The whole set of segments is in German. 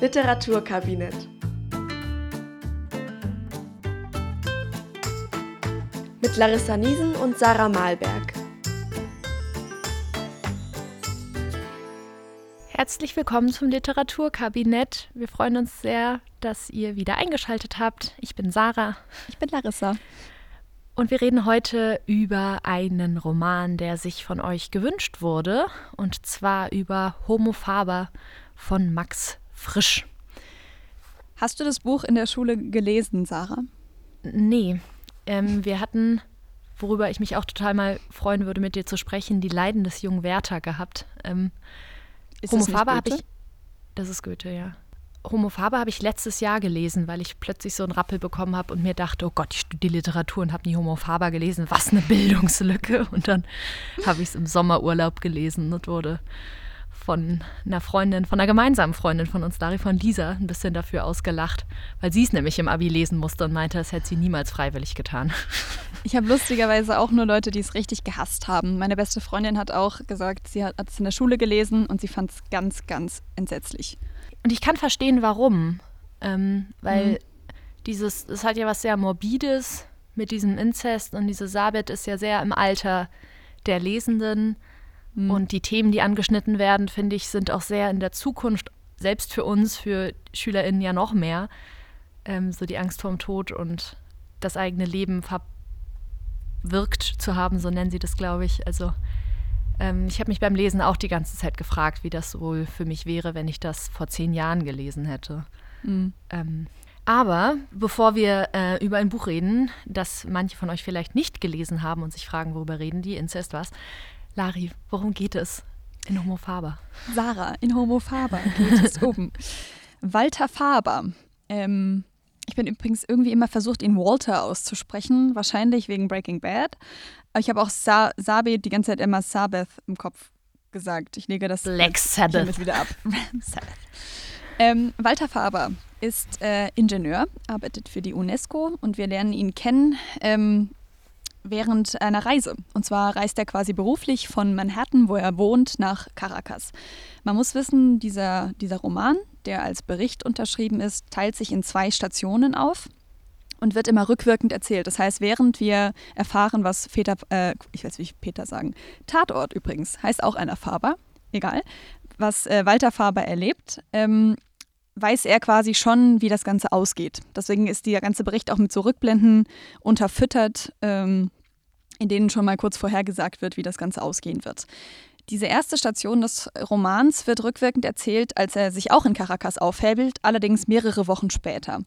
Literaturkabinett. Mit Larissa Niesen und Sarah Malberg. Herzlich willkommen zum Literaturkabinett. Wir freuen uns sehr, dass ihr wieder eingeschaltet habt. Ich bin Sarah. Ich bin Larissa. Und wir reden heute über einen Roman, der sich von euch gewünscht wurde, und zwar über Homo Faber von Max Frisch. Hast du das Buch in der Schule gelesen, Sarah? Nee, ähm, wir hatten, worüber ich mich auch total mal freuen würde, mit dir zu sprechen, die Leiden des jungen Werther gehabt. Ähm, Ist Homo Faber habe ich. Das ist Goethe, ja. Homo Faber habe ich letztes Jahr gelesen, weil ich plötzlich so einen Rappel bekommen habe und mir dachte, oh Gott, ich studiere Literatur und habe nie Homo Faber gelesen. Was eine Bildungslücke. Und dann habe ich es im Sommerurlaub gelesen und wurde von einer Freundin, von einer gemeinsamen Freundin von uns, Dari von Lisa, ein bisschen dafür ausgelacht, weil sie es nämlich im Abi lesen musste und meinte, das hätte sie niemals freiwillig getan. Ich habe lustigerweise auch nur Leute, die es richtig gehasst haben. Meine beste Freundin hat auch gesagt, sie hat es in der Schule gelesen und sie fand es ganz, ganz entsetzlich. Und ich kann verstehen, warum. Ähm, weil Mhm. dieses, es hat ja was sehr Morbides mit diesem Inzest und diese Sabet ist ja sehr im Alter der Lesenden. Mhm. Und die Themen, die angeschnitten werden, finde ich, sind auch sehr in der Zukunft, selbst für uns, für SchülerInnen ja noch mehr. Ähm, so die Angst vorm Tod und das eigene Leben verwirkt zu haben, so nennen sie das, glaube ich. Also ähm, ich habe mich beim Lesen auch die ganze Zeit gefragt, wie das wohl für mich wäre, wenn ich das vor zehn Jahren gelesen hätte. Mhm. Ähm, aber bevor wir äh, über ein Buch reden, das manche von euch vielleicht nicht gelesen haben und sich fragen, worüber reden die, Inzest was, Lari, worum geht es in Homo Faber? Sarah, in Homo Faber geht es um Walter Faber. Ähm, ich bin übrigens irgendwie immer versucht, ihn Walter auszusprechen, wahrscheinlich wegen Breaking Bad. Aber ich habe auch Sa Sabeth die ganze Zeit immer Sabbath im Kopf gesagt. Ich lege das Black Sabbath. wieder ab. Sabbath. Ähm, Walter Faber ist äh, Ingenieur, arbeitet für die UNESCO und wir lernen ihn kennen ähm, während einer Reise. Und zwar reist er quasi beruflich von Manhattan, wo er wohnt, nach Caracas. Man muss wissen, dieser, dieser Roman, der als Bericht unterschrieben ist, teilt sich in zwei Stationen auf und wird immer rückwirkend erzählt. Das heißt, während wir erfahren, was Peter, äh, ich weiß, wie ich Peter sagen, Tatort übrigens, heißt auch einer Faber, egal, was äh, Walter Faber erlebt, ähm, weiß er quasi schon, wie das Ganze ausgeht. Deswegen ist der ganze Bericht auch mit so Rückblenden unterfüttert, ähm, in denen schon mal kurz vorhergesagt wird, wie das Ganze ausgehen wird. Diese erste Station des Romans wird rückwirkend erzählt, als er sich auch in Caracas aufhält, allerdings mehrere Wochen später.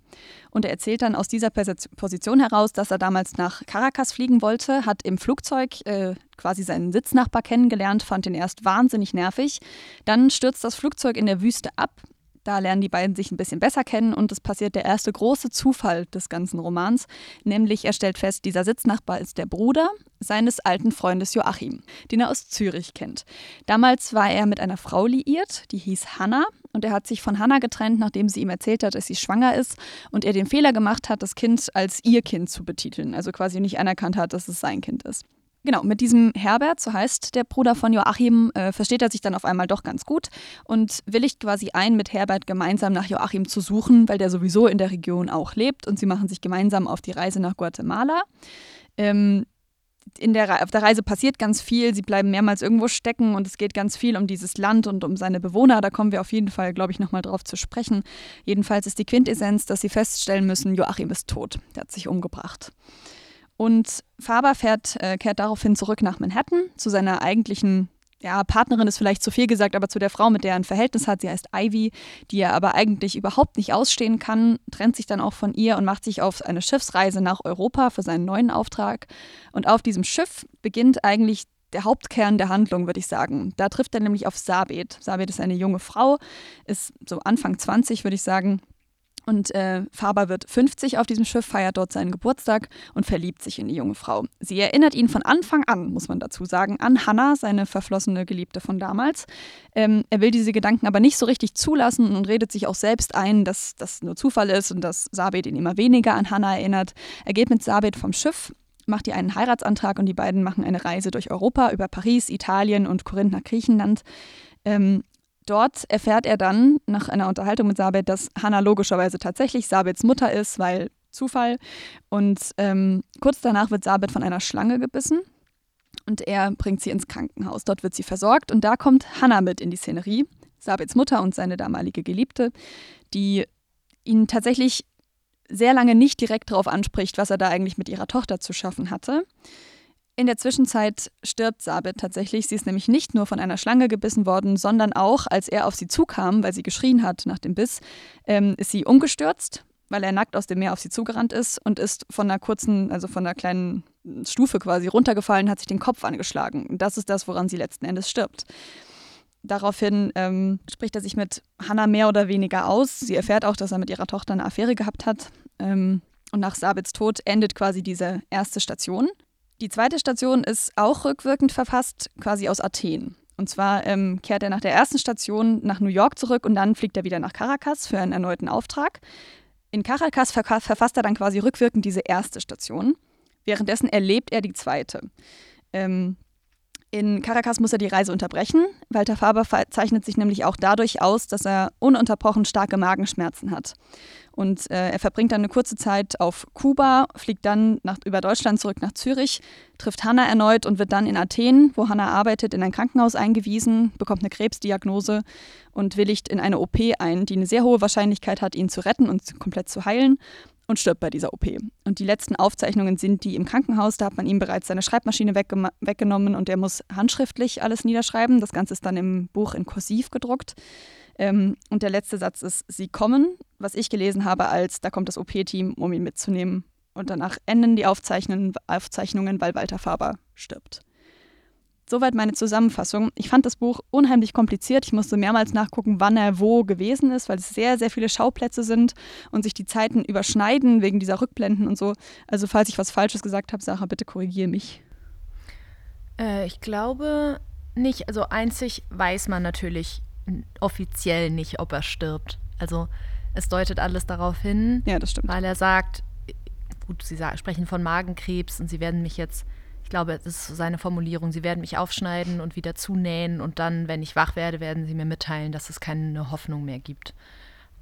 Und er erzählt dann aus dieser Position heraus, dass er damals nach Caracas fliegen wollte, hat im Flugzeug äh, quasi seinen Sitznachbar kennengelernt, fand ihn erst wahnsinnig nervig. Dann stürzt das Flugzeug in der Wüste ab. Da lernen die beiden sich ein bisschen besser kennen und es passiert der erste große Zufall des ganzen Romans, nämlich er stellt fest, dieser Sitznachbar ist der Bruder seines alten Freundes Joachim, den er aus Zürich kennt. Damals war er mit einer Frau liiert, die hieß Hanna und er hat sich von Hanna getrennt, nachdem sie ihm erzählt hat, dass sie schwanger ist und er den Fehler gemacht hat, das Kind als ihr Kind zu betiteln, also quasi nicht anerkannt hat, dass es sein Kind ist. Genau, mit diesem Herbert, so heißt der Bruder von Joachim, äh, versteht er sich dann auf einmal doch ganz gut und willigt quasi ein, mit Herbert gemeinsam nach Joachim zu suchen, weil der sowieso in der Region auch lebt und sie machen sich gemeinsam auf die Reise nach Guatemala. Ähm, in der, auf der Reise passiert ganz viel, sie bleiben mehrmals irgendwo stecken und es geht ganz viel um dieses Land und um seine Bewohner. Da kommen wir auf jeden Fall, glaube ich, nochmal drauf zu sprechen. Jedenfalls ist die Quintessenz, dass sie feststellen müssen, Joachim ist tot. Der hat sich umgebracht. Und Faber fährt, äh, kehrt daraufhin zurück nach Manhattan zu seiner eigentlichen ja, Partnerin ist vielleicht zu viel gesagt, aber zu der Frau, mit der er ein Verhältnis hat, sie heißt Ivy, die er aber eigentlich überhaupt nicht ausstehen kann, trennt sich dann auch von ihr und macht sich auf eine Schiffsreise nach Europa für seinen neuen Auftrag. Und auf diesem Schiff beginnt eigentlich der Hauptkern der Handlung, würde ich sagen. Da trifft er nämlich auf Sabet. Sabet ist eine junge Frau, ist so Anfang 20, würde ich sagen. Und äh, Faber wird 50 auf diesem Schiff, feiert dort seinen Geburtstag und verliebt sich in die junge Frau. Sie erinnert ihn von Anfang an, muss man dazu sagen, an Hannah, seine verflossene Geliebte von damals. Ähm, er will diese Gedanken aber nicht so richtig zulassen und redet sich auch selbst ein, dass das nur Zufall ist und dass Sabet ihn immer weniger an Hannah erinnert. Er geht mit Sabet vom Schiff, macht ihr einen Heiratsantrag und die beiden machen eine Reise durch Europa über Paris, Italien und Korinth nach Griechenland. Ähm, dort erfährt er dann nach einer Unterhaltung mit Sabet, dass Hannah logischerweise tatsächlich Sabets Mutter ist, weil Zufall. Und ähm, kurz danach wird Sabet von einer Schlange gebissen und er bringt sie ins Krankenhaus. Dort wird sie versorgt und da kommt Hannah mit in die Szenerie, Sabets Mutter und seine damalige Geliebte, die ihn tatsächlich sehr lange nicht direkt darauf anspricht, was er da eigentlich mit ihrer Tochter zu schaffen hatte. In der Zwischenzeit stirbt Sabit tatsächlich. Sie ist nämlich nicht nur von einer Schlange gebissen worden, sondern auch, als er auf sie zukam, weil sie geschrien hat nach dem Biss, ähm, ist sie umgestürzt, weil er nackt aus dem Meer auf sie zugerannt ist und ist von einer kurzen, also von einer kleinen Stufe quasi runtergefallen, hat sich den Kopf angeschlagen. Das ist das, woran sie letzten Endes stirbt. Daraufhin ähm, spricht er sich mit Hannah mehr oder weniger aus. Sie erfährt auch, dass er mit ihrer Tochter eine Affäre gehabt hat. Ähm, und nach Sabits Tod endet quasi diese erste Station. Die zweite Station ist auch rückwirkend verfasst, quasi aus Athen. Und zwar ähm, kehrt er nach der ersten Station nach New York zurück und dann fliegt er wieder nach Caracas für einen erneuten Auftrag. In Caracas ver verfasst er dann quasi rückwirkend diese erste Station. Währenddessen erlebt er die zweite. Ähm, in Caracas muss er die Reise unterbrechen. Walter Faber zeichnet sich nämlich auch dadurch aus, dass er ununterbrochen starke Magenschmerzen hat. Und äh, er verbringt dann eine kurze Zeit auf Kuba, fliegt dann nach, über Deutschland zurück nach Zürich, trifft Hannah erneut und wird dann in Athen, wo Hannah arbeitet, in ein Krankenhaus eingewiesen, bekommt eine Krebsdiagnose und willigt in eine OP ein, die eine sehr hohe Wahrscheinlichkeit hat, ihn zu retten und komplett zu heilen und stirbt bei dieser OP. Und die letzten Aufzeichnungen sind die im Krankenhaus. Da hat man ihm bereits seine Schreibmaschine weggenommen und er muss handschriftlich alles niederschreiben. Das Ganze ist dann im Buch in Kursiv gedruckt. Ähm, und der letzte Satz ist, sie kommen, was ich gelesen habe als, da kommt das OP-Team, um ihn mitzunehmen. Und danach enden die Aufzeichnungen, Aufzeichnungen, weil Walter Faber stirbt. Soweit meine Zusammenfassung. Ich fand das Buch unheimlich kompliziert. Ich musste mehrmals nachgucken, wann er wo gewesen ist, weil es sehr, sehr viele Schauplätze sind und sich die Zeiten überschneiden wegen dieser Rückblenden und so. Also falls ich was Falsches gesagt habe, Sarah, bitte korrigiere mich. Äh, ich glaube nicht. Also einzig weiß man natürlich offiziell nicht, ob er stirbt. Also es deutet alles darauf hin. Ja, das stimmt. Weil er sagt, gut, Sie sprechen von Magenkrebs und Sie werden mich jetzt glaube, das ist seine Formulierung. Sie werden mich aufschneiden und wieder zunähen und dann, wenn ich wach werde, werden sie mir mitteilen, dass es keine Hoffnung mehr gibt.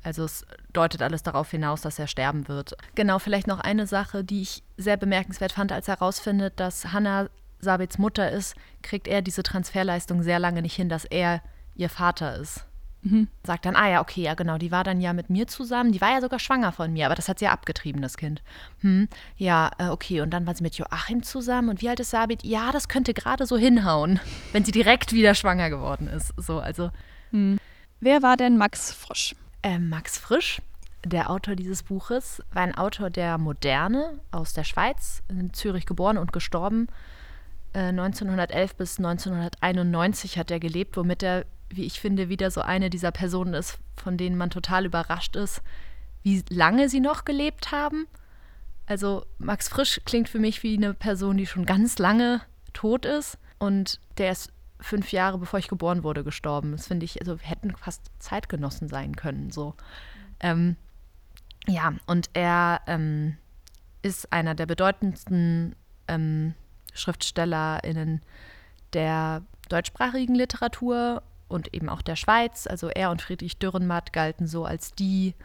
Also es deutet alles darauf hinaus, dass er sterben wird. Genau, vielleicht noch eine Sache, die ich sehr bemerkenswert fand, als er herausfindet, dass Hannah Sabits Mutter ist, kriegt er diese Transferleistung sehr lange nicht hin, dass er ihr Vater ist. Mhm. Sagt dann, ah ja, okay, ja genau, die war dann ja mit mir zusammen, die war ja sogar schwanger von mir, aber das hat sie ja abgetrieben, das Kind. Hm, ja, äh, okay, und dann war sie mit Joachim zusammen und wie alt ist Sabit? Ja, das könnte gerade so hinhauen, wenn sie direkt wieder schwanger geworden ist. So, also. Hm. Wer war denn Max Frisch? Äh, Max Frisch, der Autor dieses Buches, war ein Autor der Moderne aus der Schweiz, in Zürich geboren und gestorben. Äh, 1911 bis 1991 hat er gelebt, womit er wie ich finde, wieder so eine dieser Personen ist, von denen man total überrascht ist, wie lange sie noch gelebt haben. Also Max Frisch klingt für mich wie eine Person, die schon ganz lange tot ist und der ist fünf Jahre bevor ich geboren wurde gestorben. Das finde ich, also hätten fast Zeitgenossen sein können. So. Ähm, ja, und er ähm, ist einer der bedeutendsten ähm, SchriftstellerInnen der deutschsprachigen Literatur und eben auch der Schweiz. Also er und Friedrich Dürrenmatt galten so als die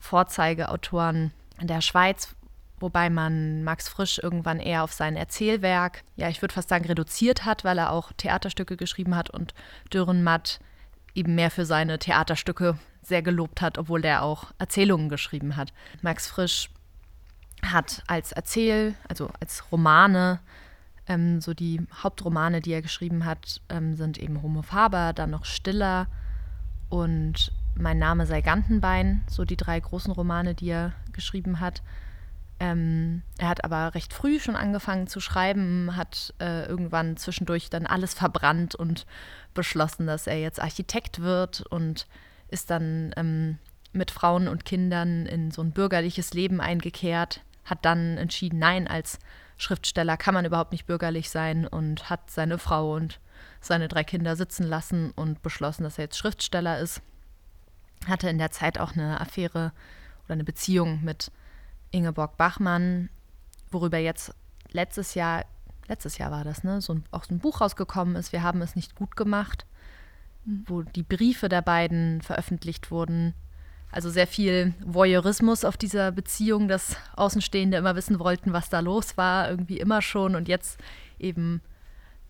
Vorzeigeautoren der Schweiz, wobei man Max Frisch irgendwann eher auf sein Erzählwerk, ja, ich würde fast sagen, reduziert hat, weil er auch Theaterstücke geschrieben hat und Dürrenmatt eben mehr für seine Theaterstücke sehr gelobt hat, obwohl er auch Erzählungen geschrieben hat. Max Frisch hat als Erzähl, also als Romane ähm, so die Hauptromane, die er geschrieben hat, ähm, sind eben Homo Faber, dann noch Stiller und Mein Name sei Gantenbein, so die drei großen Romane, die er geschrieben hat. Ähm, er hat aber recht früh schon angefangen zu schreiben, hat äh, irgendwann zwischendurch dann alles verbrannt und beschlossen, dass er jetzt Architekt wird und ist dann ähm, mit Frauen und Kindern in so ein bürgerliches Leben eingekehrt, hat dann entschieden, nein, als Schriftsteller kann man überhaupt nicht bürgerlich sein und hat seine Frau und seine drei Kinder sitzen lassen und beschlossen, dass er jetzt Schriftsteller ist. Hatte in der Zeit auch eine Affäre oder eine Beziehung mit Ingeborg Bachmann, worüber jetzt letztes Jahr, letztes Jahr war das, ne, so ein, auch so ein Buch rausgekommen ist, Wir haben es nicht gut gemacht. mhm. wo die Briefe der beiden veröffentlicht wurden. Also sehr viel Voyeurismus auf dieser Beziehung, dass Außenstehende immer wissen wollten, was da los war, irgendwie immer schon und jetzt eben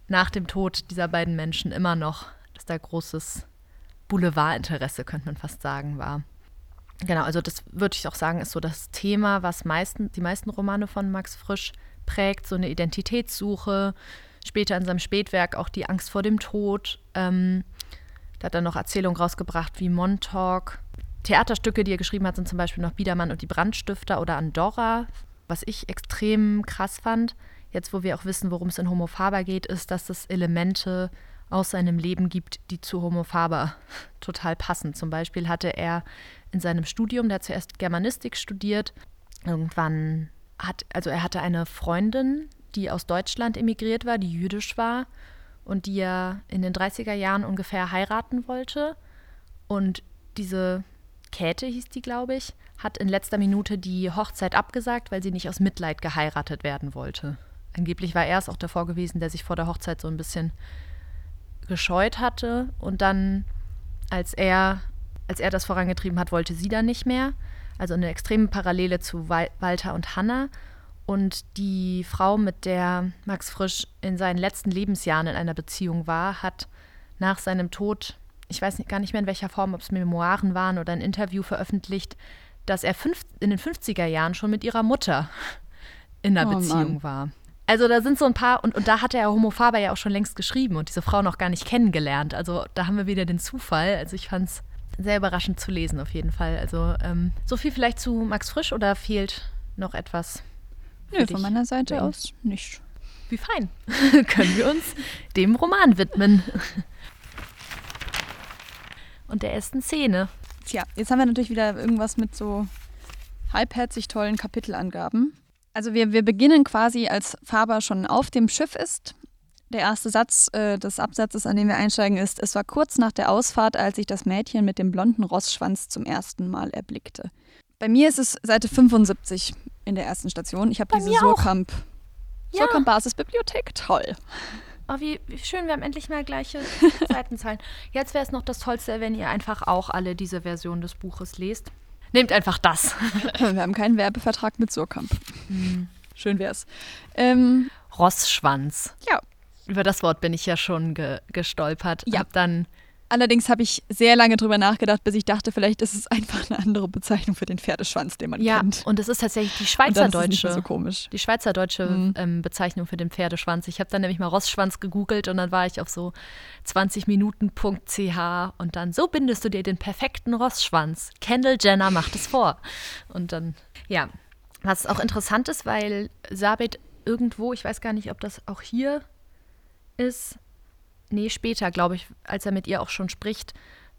nach dem Tod dieser beiden Menschen immer noch, dass da großes Boulevardinteresse, könnte man fast sagen, war. Genau, also das würde ich auch sagen, ist so das Thema, was meisten, die meisten Romane von Max Frisch prägt, so eine Identitätssuche, später in seinem Spätwerk auch die Angst vor dem Tod. Ähm, da hat er noch Erzählungen rausgebracht wie Montauk. Theaterstücke, die er geschrieben hat, sind zum Beispiel noch Biedermann und die Brandstifter oder Andorra. Was ich extrem krass fand, jetzt wo wir auch wissen, worum es in Homo Faber geht, ist, dass es Elemente aus seinem Leben gibt, die zu Homo Faber total passen. Zum Beispiel hatte er in seinem Studium, der zuerst Germanistik studiert, irgendwann hat, also er hatte eine Freundin, die aus Deutschland emigriert war, die jüdisch war und die er in den 30er Jahren ungefähr heiraten wollte. Und diese Käthe hieß die, glaube ich, hat in letzter Minute die Hochzeit abgesagt, weil sie nicht aus Mitleid geheiratet werden wollte. Angeblich war er es auch davor gewesen, der sich vor der Hochzeit so ein bisschen gescheut hatte. Und dann, als er, als er das vorangetrieben hat, wollte sie dann nicht mehr. Also eine extreme Parallele zu Walter und Hannah. Und die Frau, mit der Max Frisch in seinen letzten Lebensjahren in einer Beziehung war, hat nach seinem Tod, ich weiß nicht, gar nicht mehr in welcher Form, ob es Memoiren waren oder ein Interview veröffentlicht, dass er fünf, in den 50er Jahren schon mit ihrer Mutter in einer oh, Beziehung Mann. war. Also da sind so ein paar, und, und da hatte er Homo Faber ja auch schon längst geschrieben und diese Frau noch gar nicht kennengelernt. Also da haben wir wieder den Zufall. Also ich fand es sehr überraschend zu lesen auf jeden Fall. Also ähm, so viel vielleicht zu Max Frisch oder fehlt noch etwas? Nö, von meiner Seite aus nicht. Wie fein. Können wir uns dem Roman widmen. Und der ersten Szene. Tja, jetzt haben wir natürlich wieder irgendwas mit so halbherzig tollen Kapitelangaben. Also wir, wir beginnen quasi, als Faber schon auf dem Schiff ist. Der erste Satz äh, des Absatzes, an dem wir einsteigen, ist, es war kurz nach der Ausfahrt, als ich das Mädchen mit dem blonden Rossschwanz zum ersten Mal erblickte. Bei mir ist es Seite 75 in der ersten Station. Ich habe diese Surkamp, ja. Surkamp Basisbibliothek. Toll. Oh, wie, wie, schön, wir haben endlich mal gleiche Seitenzahlen. Jetzt wäre es noch das Tollste, wenn ihr einfach auch alle diese Version des Buches lest. Nehmt einfach das. Wir haben keinen Werbevertrag mit Surkamp. Hm. Schön wär's. Ähm, Rossschwanz. Ja. Über das Wort bin ich ja schon ge gestolpert. Ja. Hab dann Allerdings habe ich sehr lange drüber nachgedacht, bis ich dachte, vielleicht ist es einfach eine andere Bezeichnung für den Pferdeschwanz, den man ja, kennt. Ja, und es ist tatsächlich die schweizerdeutsche, so komisch. die schweizerdeutsche mhm. ähm, Bezeichnung für den Pferdeschwanz. Ich habe dann nämlich mal Rossschwanz gegoogelt und dann war ich auf so 20minuten.ch und dann so bindest du dir den perfekten Rossschwanz. Kendall Jenner macht es vor. Und dann, ja, was auch interessant ist, weil Sabit irgendwo, ich weiß gar nicht, ob das auch hier ist, nee, später, glaube ich, als er mit ihr auch schon spricht,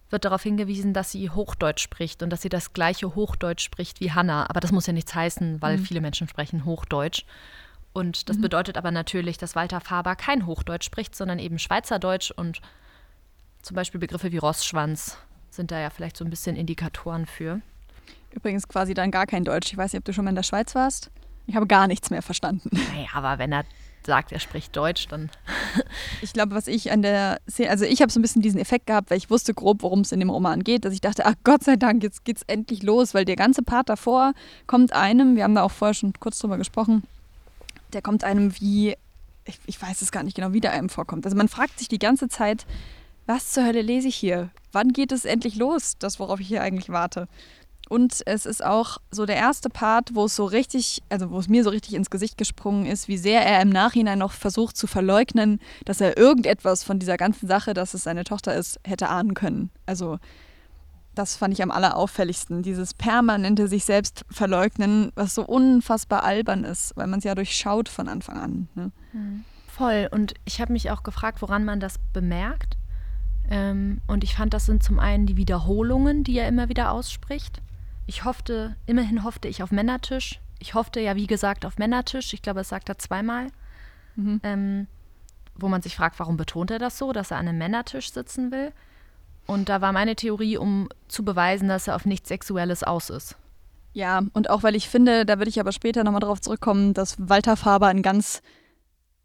wird darauf hingewiesen, dass sie Hochdeutsch spricht und dass sie das gleiche Hochdeutsch spricht wie Hannah. Aber das muss ja nichts heißen, weil mhm. viele Menschen sprechen Hochdeutsch. Und das mhm. bedeutet aber natürlich, dass Walter Faber kein Hochdeutsch spricht, sondern eben Schweizerdeutsch und zum Beispiel Begriffe wie Rossschwanz sind da ja vielleicht so ein bisschen Indikatoren für. Übrigens quasi dann gar kein Deutsch. Ich weiß nicht, ob du schon mal in der Schweiz warst. Ich habe gar nichts mehr verstanden. Naja, aber wenn er sagt, er spricht Deutsch, dann. ich glaube, was ich an der Szene, also ich habe so ein bisschen diesen Effekt gehabt, weil ich wusste grob, worum es in dem Roman geht, dass ich dachte, ach Gott sei Dank, jetzt geht's endlich los, weil der ganze Part davor kommt einem, wir haben da auch vorher schon kurz drüber gesprochen, der kommt einem wie, ich, ich weiß es gar nicht genau, wie der einem vorkommt. Also man fragt sich die ganze Zeit, was zur Hölle lese ich hier? Wann geht es endlich los, das, worauf ich hier eigentlich warte? Und es ist auch so der erste Part, wo es so richtig, also wo es mir so richtig ins Gesicht gesprungen ist, wie sehr er im Nachhinein noch versucht zu verleugnen, dass er irgendetwas von dieser ganzen Sache, dass es seine Tochter ist, hätte ahnen können. Also das fand ich am allerauffälligsten. Dieses permanente sich selbst verleugnen, was so unfassbar albern ist, weil man es ja durchschaut von Anfang an. Ne? Mhm. Voll. Und ich habe mich auch gefragt, woran man das bemerkt. Ähm, und ich fand, das sind zum einen die Wiederholungen, die er immer wieder ausspricht. Ich hoffte, immerhin hoffte ich auf Männertisch. Ich hoffte ja, wie gesagt, auf Männertisch. Ich glaube, das sagt er zweimal. Mhm. Ähm, wo man sich fragt, warum betont er das so, dass er an einem Männertisch sitzen will. Und da war meine Theorie, um zu beweisen, dass er auf nichts Sexuelles aus ist. Ja, und auch weil ich finde, da würde ich aber später nochmal drauf zurückkommen, dass Walter Faber ein ganz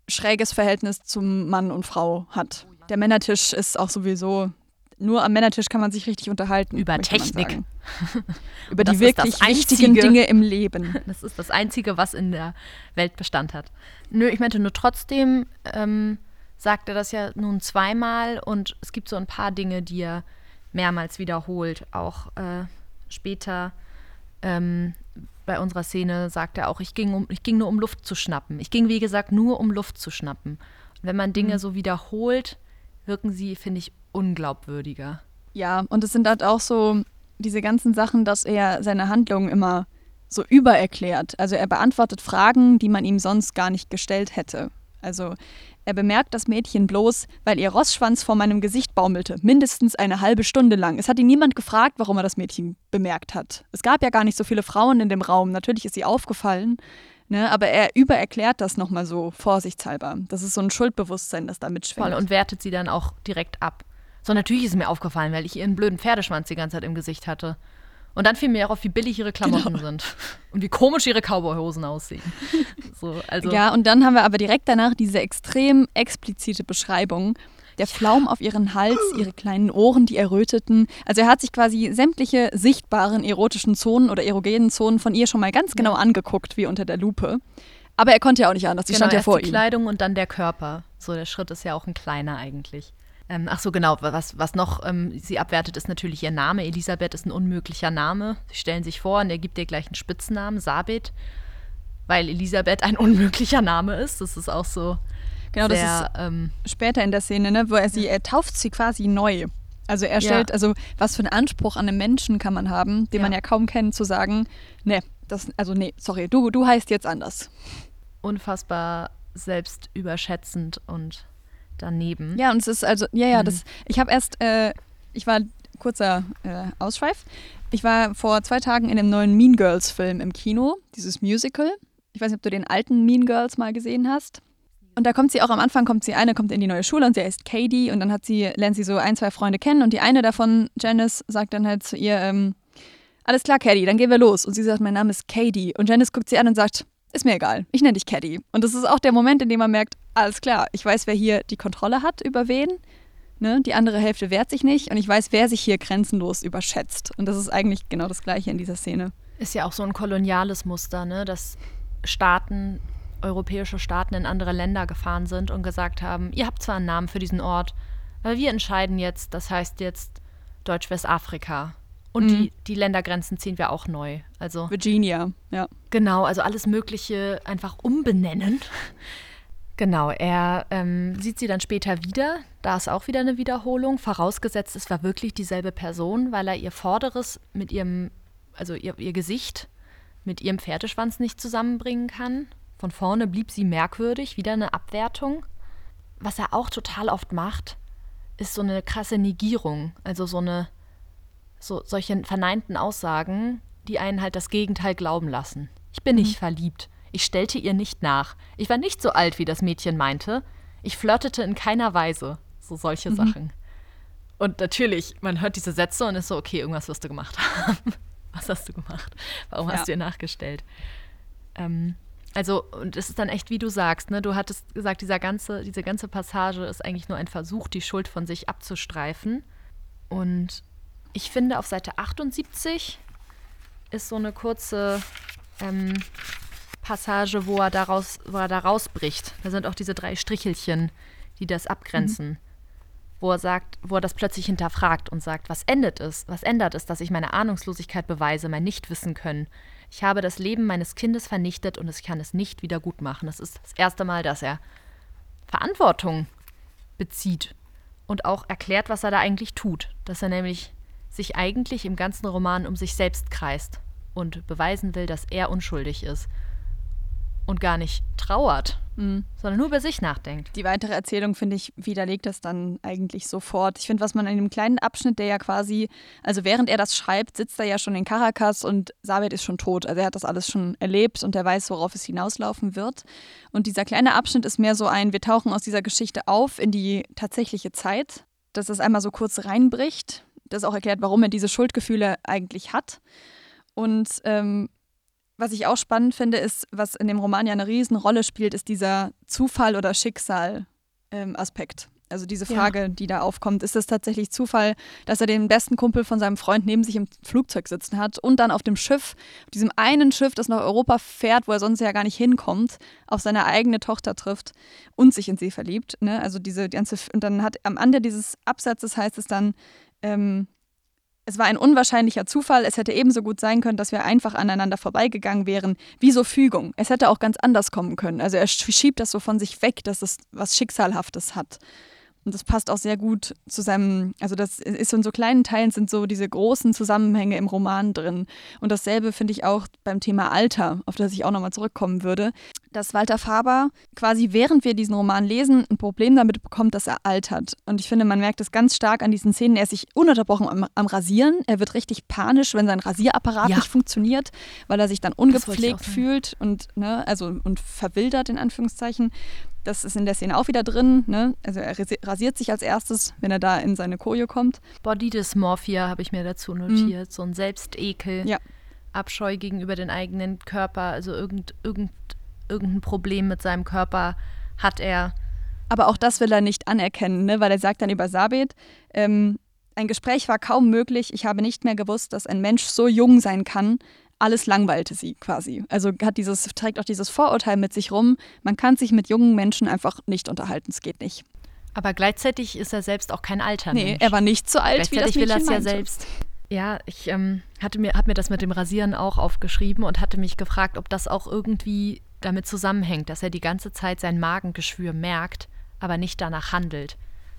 schräges Verhältnis zum Mann und Frau hat. Der Männertisch ist auch sowieso nur am Männertisch kann man sich richtig unterhalten. Über Technik. Über die wirklich wichtigen. Dinge im Leben. Das ist das Einzige, was in der Welt Bestand hat. Nö, ich meinte nur trotzdem, ähm, sagt er das ja nun zweimal und es gibt so ein paar Dinge, die er mehrmals wiederholt. Auch äh, später ähm, bei unserer Szene sagt er auch, ich ging, um, ich ging nur um Luft zu schnappen. Ich ging, wie gesagt, nur um Luft zu schnappen. Und wenn man Dinge so wiederholt, wirken sie, finde ich, unglaubwürdiger. Ja, und es sind halt auch so diese ganzen Sachen, dass er seine Handlungen immer so übererklärt. Also er beantwortet Fragen, die man ihm sonst gar nicht gestellt hätte. Also er bemerkt das Mädchen bloß, weil ihr Rossschwanz vor meinem Gesicht baumelte, mindestens eine halbe Stunde lang. Es hat ihn niemand gefragt, warum er das Mädchen bemerkt hat. Es gab ja gar nicht so viele Frauen in dem Raum. Natürlich ist sie aufgefallen, ne? aber er übererklärt das nochmal so vorsichtshalber. Das ist so ein Schuldbewusstsein, das da mitschwingt. Voll und wertet sie dann auch direkt ab. So, natürlich ist es mir aufgefallen, weil ich ihren blöden Pferdeschwanz die ganze Zeit im Gesicht hatte. Und dann fiel mir auch auf, wie billig ihre Klamotten Genau. sind. Und wie komisch ihre Cowboyhosen aussehen. So, also, Ja, und dann haben wir aber direkt danach diese extrem explizite Beschreibung. Der Flaum auf ihren Hals, ihre kleinen Ohren, die erröteten. Also er hat sich quasi sämtliche sichtbaren erotischen Zonen oder erogenen Zonen von ihr schon mal ganz genau angeguckt, wie unter der Lupe. Aber er konnte ja auch nicht anders, die genau, stand ja vor die ihm. Kleidung und dann der Körper. So, der Schritt ist ja auch ein kleiner eigentlich. Ähm, ach so, genau. Was, was noch ähm, sie abwertet, ist natürlich ihr Name. Elisabeth ist ein unmöglicher Name. Sie stellen sich vor und er gibt ihr gleich einen Spitznamen, Sabit, weil Elisabeth ein unmöglicher Name ist. Das ist auch so Genau, das sehr, ähm, ist später in der Szene, ne, wo er sie, er tauft sie quasi neu. Also er Ja. stellt, also was für einen Anspruch an einen Menschen kann man haben, den Ja. man ja kaum kennt, zu sagen, ne, das, also nee, sorry, du, du heißt jetzt anders. unfassbar selbstüberschätzend und daneben. Ja, und es ist also, ja, ja, Mhm. das, ich habe erst, äh, ich war, kurzer äh, Ausschweif, ich war vor zwei Tagen in dem neuen Mean Girls Film im Kino, dieses Musical. Ich weiß nicht, ob du den alten Mean Girls mal gesehen hast. Und da kommt sie auch am Anfang, kommt sie eine, kommt in die neue Schule und sie heißt Katie und dann hat sie, lernt sie so ein, zwei Freunde kennen und die eine davon, Janice, sagt dann halt zu ihr, ähm, alles klar, Katie, dann gehen wir los. Und sie sagt, mein Name ist Katie. Und Janice guckt sie an und sagt, ist mir egal, ich nenne dich Katie. Und das ist auch der Moment, in dem man merkt, alles klar, ich weiß, wer hier die Kontrolle hat über wen. Ne? Die andere Hälfte wehrt sich nicht und ich weiß, wer sich hier grenzenlos überschätzt. Und das ist eigentlich genau das Gleiche in dieser Szene. Ist ja auch so ein koloniales Muster, ne? dass Staaten, europäische Staaten in andere Länder gefahren sind und gesagt haben, ihr habt zwar einen Namen für diesen Ort, aber wir entscheiden jetzt, das heißt jetzt Deutsch-Westafrika. Und Mhm. die, die Ländergrenzen ziehen wir auch neu. Also Virginia, ja. Genau, also alles Mögliche einfach umbenennen. Genau, er ähm, sieht sie dann später wieder. Da ist auch wieder eine Wiederholung. Vorausgesetzt, es war wirklich dieselbe Person, weil er ihr Vorderes mit ihrem, also ihr, ihr Gesicht mit ihrem Pferdeschwanz nicht zusammenbringen kann. Von vorne blieb sie merkwürdig, wieder eine Abwertung. Was er auch total oft macht, ist so eine krasse Negierung. Also so eine, so solche verneinten Aussagen, die einen halt das Gegenteil glauben lassen. Ich bin nicht verliebt. Ich stellte ihr nicht nach. Ich war nicht so alt, wie das Mädchen meinte. Ich flirtete in keiner Weise. So solche Sachen. Und natürlich, man hört diese Sätze und ist so, okay, irgendwas wirst du gemacht haben. Was hast du gemacht? Warum Ja. hast du ihr nachgestellt? Ähm, also, und es ist dann echt, wie du sagst, ne? Du hattest gesagt, dieser ganze, diese ganze Passage ist eigentlich nur ein Versuch, die Schuld von sich abzustreifen. Und ich finde, auf Seite 78 ist so eine kurze ähm, Passage, wo er, daraus, wo er da rausbricht. Da sind auch diese drei Strichelchen, die das abgrenzen. Wo er sagt, wo er das plötzlich hinterfragt und sagt, was endet es? Was ändert es, dass ich meine Ahnungslosigkeit beweise, mein Nichtwissen können? Ich habe das Leben meines Kindes vernichtet und ich kann es nicht wieder gut machen. Das ist das erste Mal, dass er Verantwortung bezieht und auch erklärt, was er da eigentlich tut. Dass er nämlich sich eigentlich im ganzen Roman um sich selbst kreist und beweisen will, dass er unschuldig ist und gar nicht trauert, Mhm. sondern nur über sich nachdenkt. Die weitere Erzählung, finde ich, widerlegt das dann eigentlich sofort. Ich finde, was man in dem kleinen Abschnitt, der ja quasi, also während er das schreibt, sitzt er ja schon in Caracas und Sabet ist schon tot. Also er hat das alles schon erlebt und er weiß, worauf es hinauslaufen wird. Und dieser kleine Abschnitt ist mehr so ein, wir tauchen aus dieser Geschichte auf in die tatsächliche Zeit, dass es einmal so kurz reinbricht. Das auch erklärt, warum er diese Schuldgefühle eigentlich hat. Und ähm, was ich auch spannend finde, ist, was in dem Roman ja eine Riesenrolle spielt, ist dieser Zufall- oder Schicksal-Aspekt. Also diese Frage, ja. die da aufkommt, ist es tatsächlich Zufall, dass er den besten Kumpel von seinem Freund neben sich im Flugzeug sitzen hat und dann auf dem Schiff, diesem einen Schiff, das nach Europa fährt, wo er sonst ja gar nicht hinkommt, auf seine eigene Tochter trifft und sich in sie verliebt. Ne? Also diese ganze, und dann hat am Ende dieses Absatzes heißt es dann, ähm, es war ein unwahrscheinlicher Zufall. Es hätte ebenso gut sein können, dass wir einfach aneinander vorbeigegangen wären, wie so Fügung. Es hätte auch ganz anders kommen können. Also er schiebt das so von sich weg, dass es was Schicksalhaftes hat. Und das passt auch sehr gut zu seinem, also das ist so in so kleinen Teilen sind so diese großen Zusammenhänge im Roman drin. Und dasselbe finde ich auch beim Thema Alter, auf das ich auch nochmal zurückkommen würde, dass Walter Faber quasi während wir diesen Roman lesen ein Problem damit bekommt, dass er altert. Und ich finde, man merkt es ganz stark an diesen Szenen. Er ist sich ununterbrochen am, am Rasieren. Er wird richtig panisch, wenn sein Rasierapparat ja. nicht funktioniert, weil er sich dann ungepflegt fühlt und, ne, also, und verwildert in Anführungszeichen. Das ist in der Szene auch wieder drin. Ne? Also er rasiert sich als erstes, wenn er da in seine Koje kommt. Body Dysmorphia habe ich mir dazu notiert. Mhm. So ein Selbstekel. Ja. Abscheu gegenüber den eigenen Körper. Also irgend, irgend, irgendein Problem mit seinem Körper hat er. Aber auch das will er nicht anerkennen, ne? weil er sagt dann über Sabet, ähm, ein Gespräch war kaum möglich. Ich habe nicht mehr gewusst, dass ein Mensch so jung sein kann alles langweilte sie quasi. Also hat dieses, trägt auch dieses Vorurteil mit sich rum, man kann sich mit jungen Menschen einfach nicht unterhalten, es geht nicht. Aber gleichzeitig ist er selbst auch kein Alter. Nee, Mensch. er war nicht so alt, wie das Mädchen will es ja selbst. Ja, ich ähm, hatte mir, habe mir das mit dem Rasieren auch aufgeschrieben und hatte mich gefragt, ob das auch irgendwie damit zusammenhängt, dass er die ganze Zeit sein Magengeschwür merkt, aber nicht danach handelt.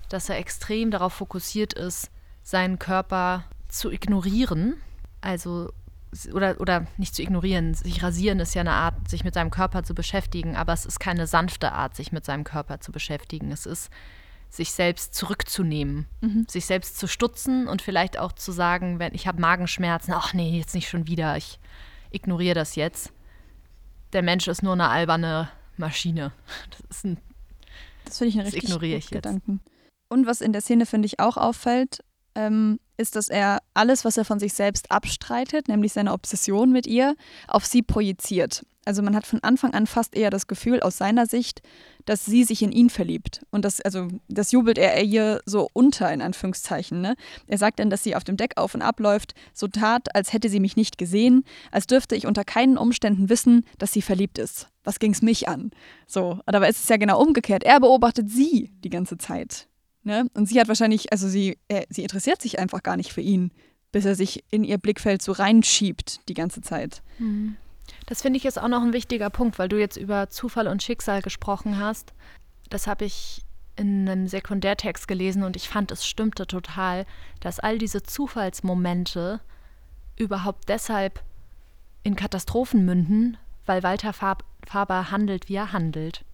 Dass er extrem darauf fokussiert ist, seinen Körper zu ignorieren, also oder, oder nicht zu ignorieren. Sich rasieren ist ja eine Art, sich mit seinem Körper zu beschäftigen, aber es ist keine sanfte Art, sich mit seinem Körper zu beschäftigen. Es ist, sich selbst zurückzunehmen, mhm. sich selbst zu stutzen und vielleicht auch zu sagen, wenn ich habe Magenschmerzen, ach nee, jetzt nicht schon wieder, ich ignoriere das jetzt. Der Mensch ist nur eine alberne Maschine. Das ist ein das finde ich ein richtig ignoriere ich Gedanken. Und was in der Szene, finde ich, auch auffällt, ähm, ist, dass er alles, was er von sich selbst abstreitet, nämlich seine Obsession mit ihr, auf sie projiziert. Also man hat von Anfang an fast eher das Gefühl aus seiner Sicht, dass sie sich in ihn verliebt. Und das, also, das jubelt er ihr so unter, in Anführungszeichen. Ne? Er sagt dann, dass sie auf dem Deck auf und ab läuft, so tat, als hätte sie mich nicht gesehen, als dürfte ich unter keinen Umständen wissen, dass sie verliebt ist. Was ging es mich an? So, aber es ist ja genau umgekehrt. Er beobachtet sie die ganze Zeit. Ne? Und sie hat wahrscheinlich, also sie, äh, sie interessiert sich einfach gar nicht für ihn, bis er sich in ihr Blickfeld so reinschiebt die ganze Zeit. Mhm. Das finde ich jetzt auch noch ein wichtiger Punkt, weil du jetzt über Zufall und Schicksal gesprochen hast. Das habe ich in einem Sekundärtext gelesen und ich fand, es stimmte total, dass all diese Zufallsmomente überhaupt deshalb in Katastrophen münden, weil Walter Faber handelt, wie er handelt.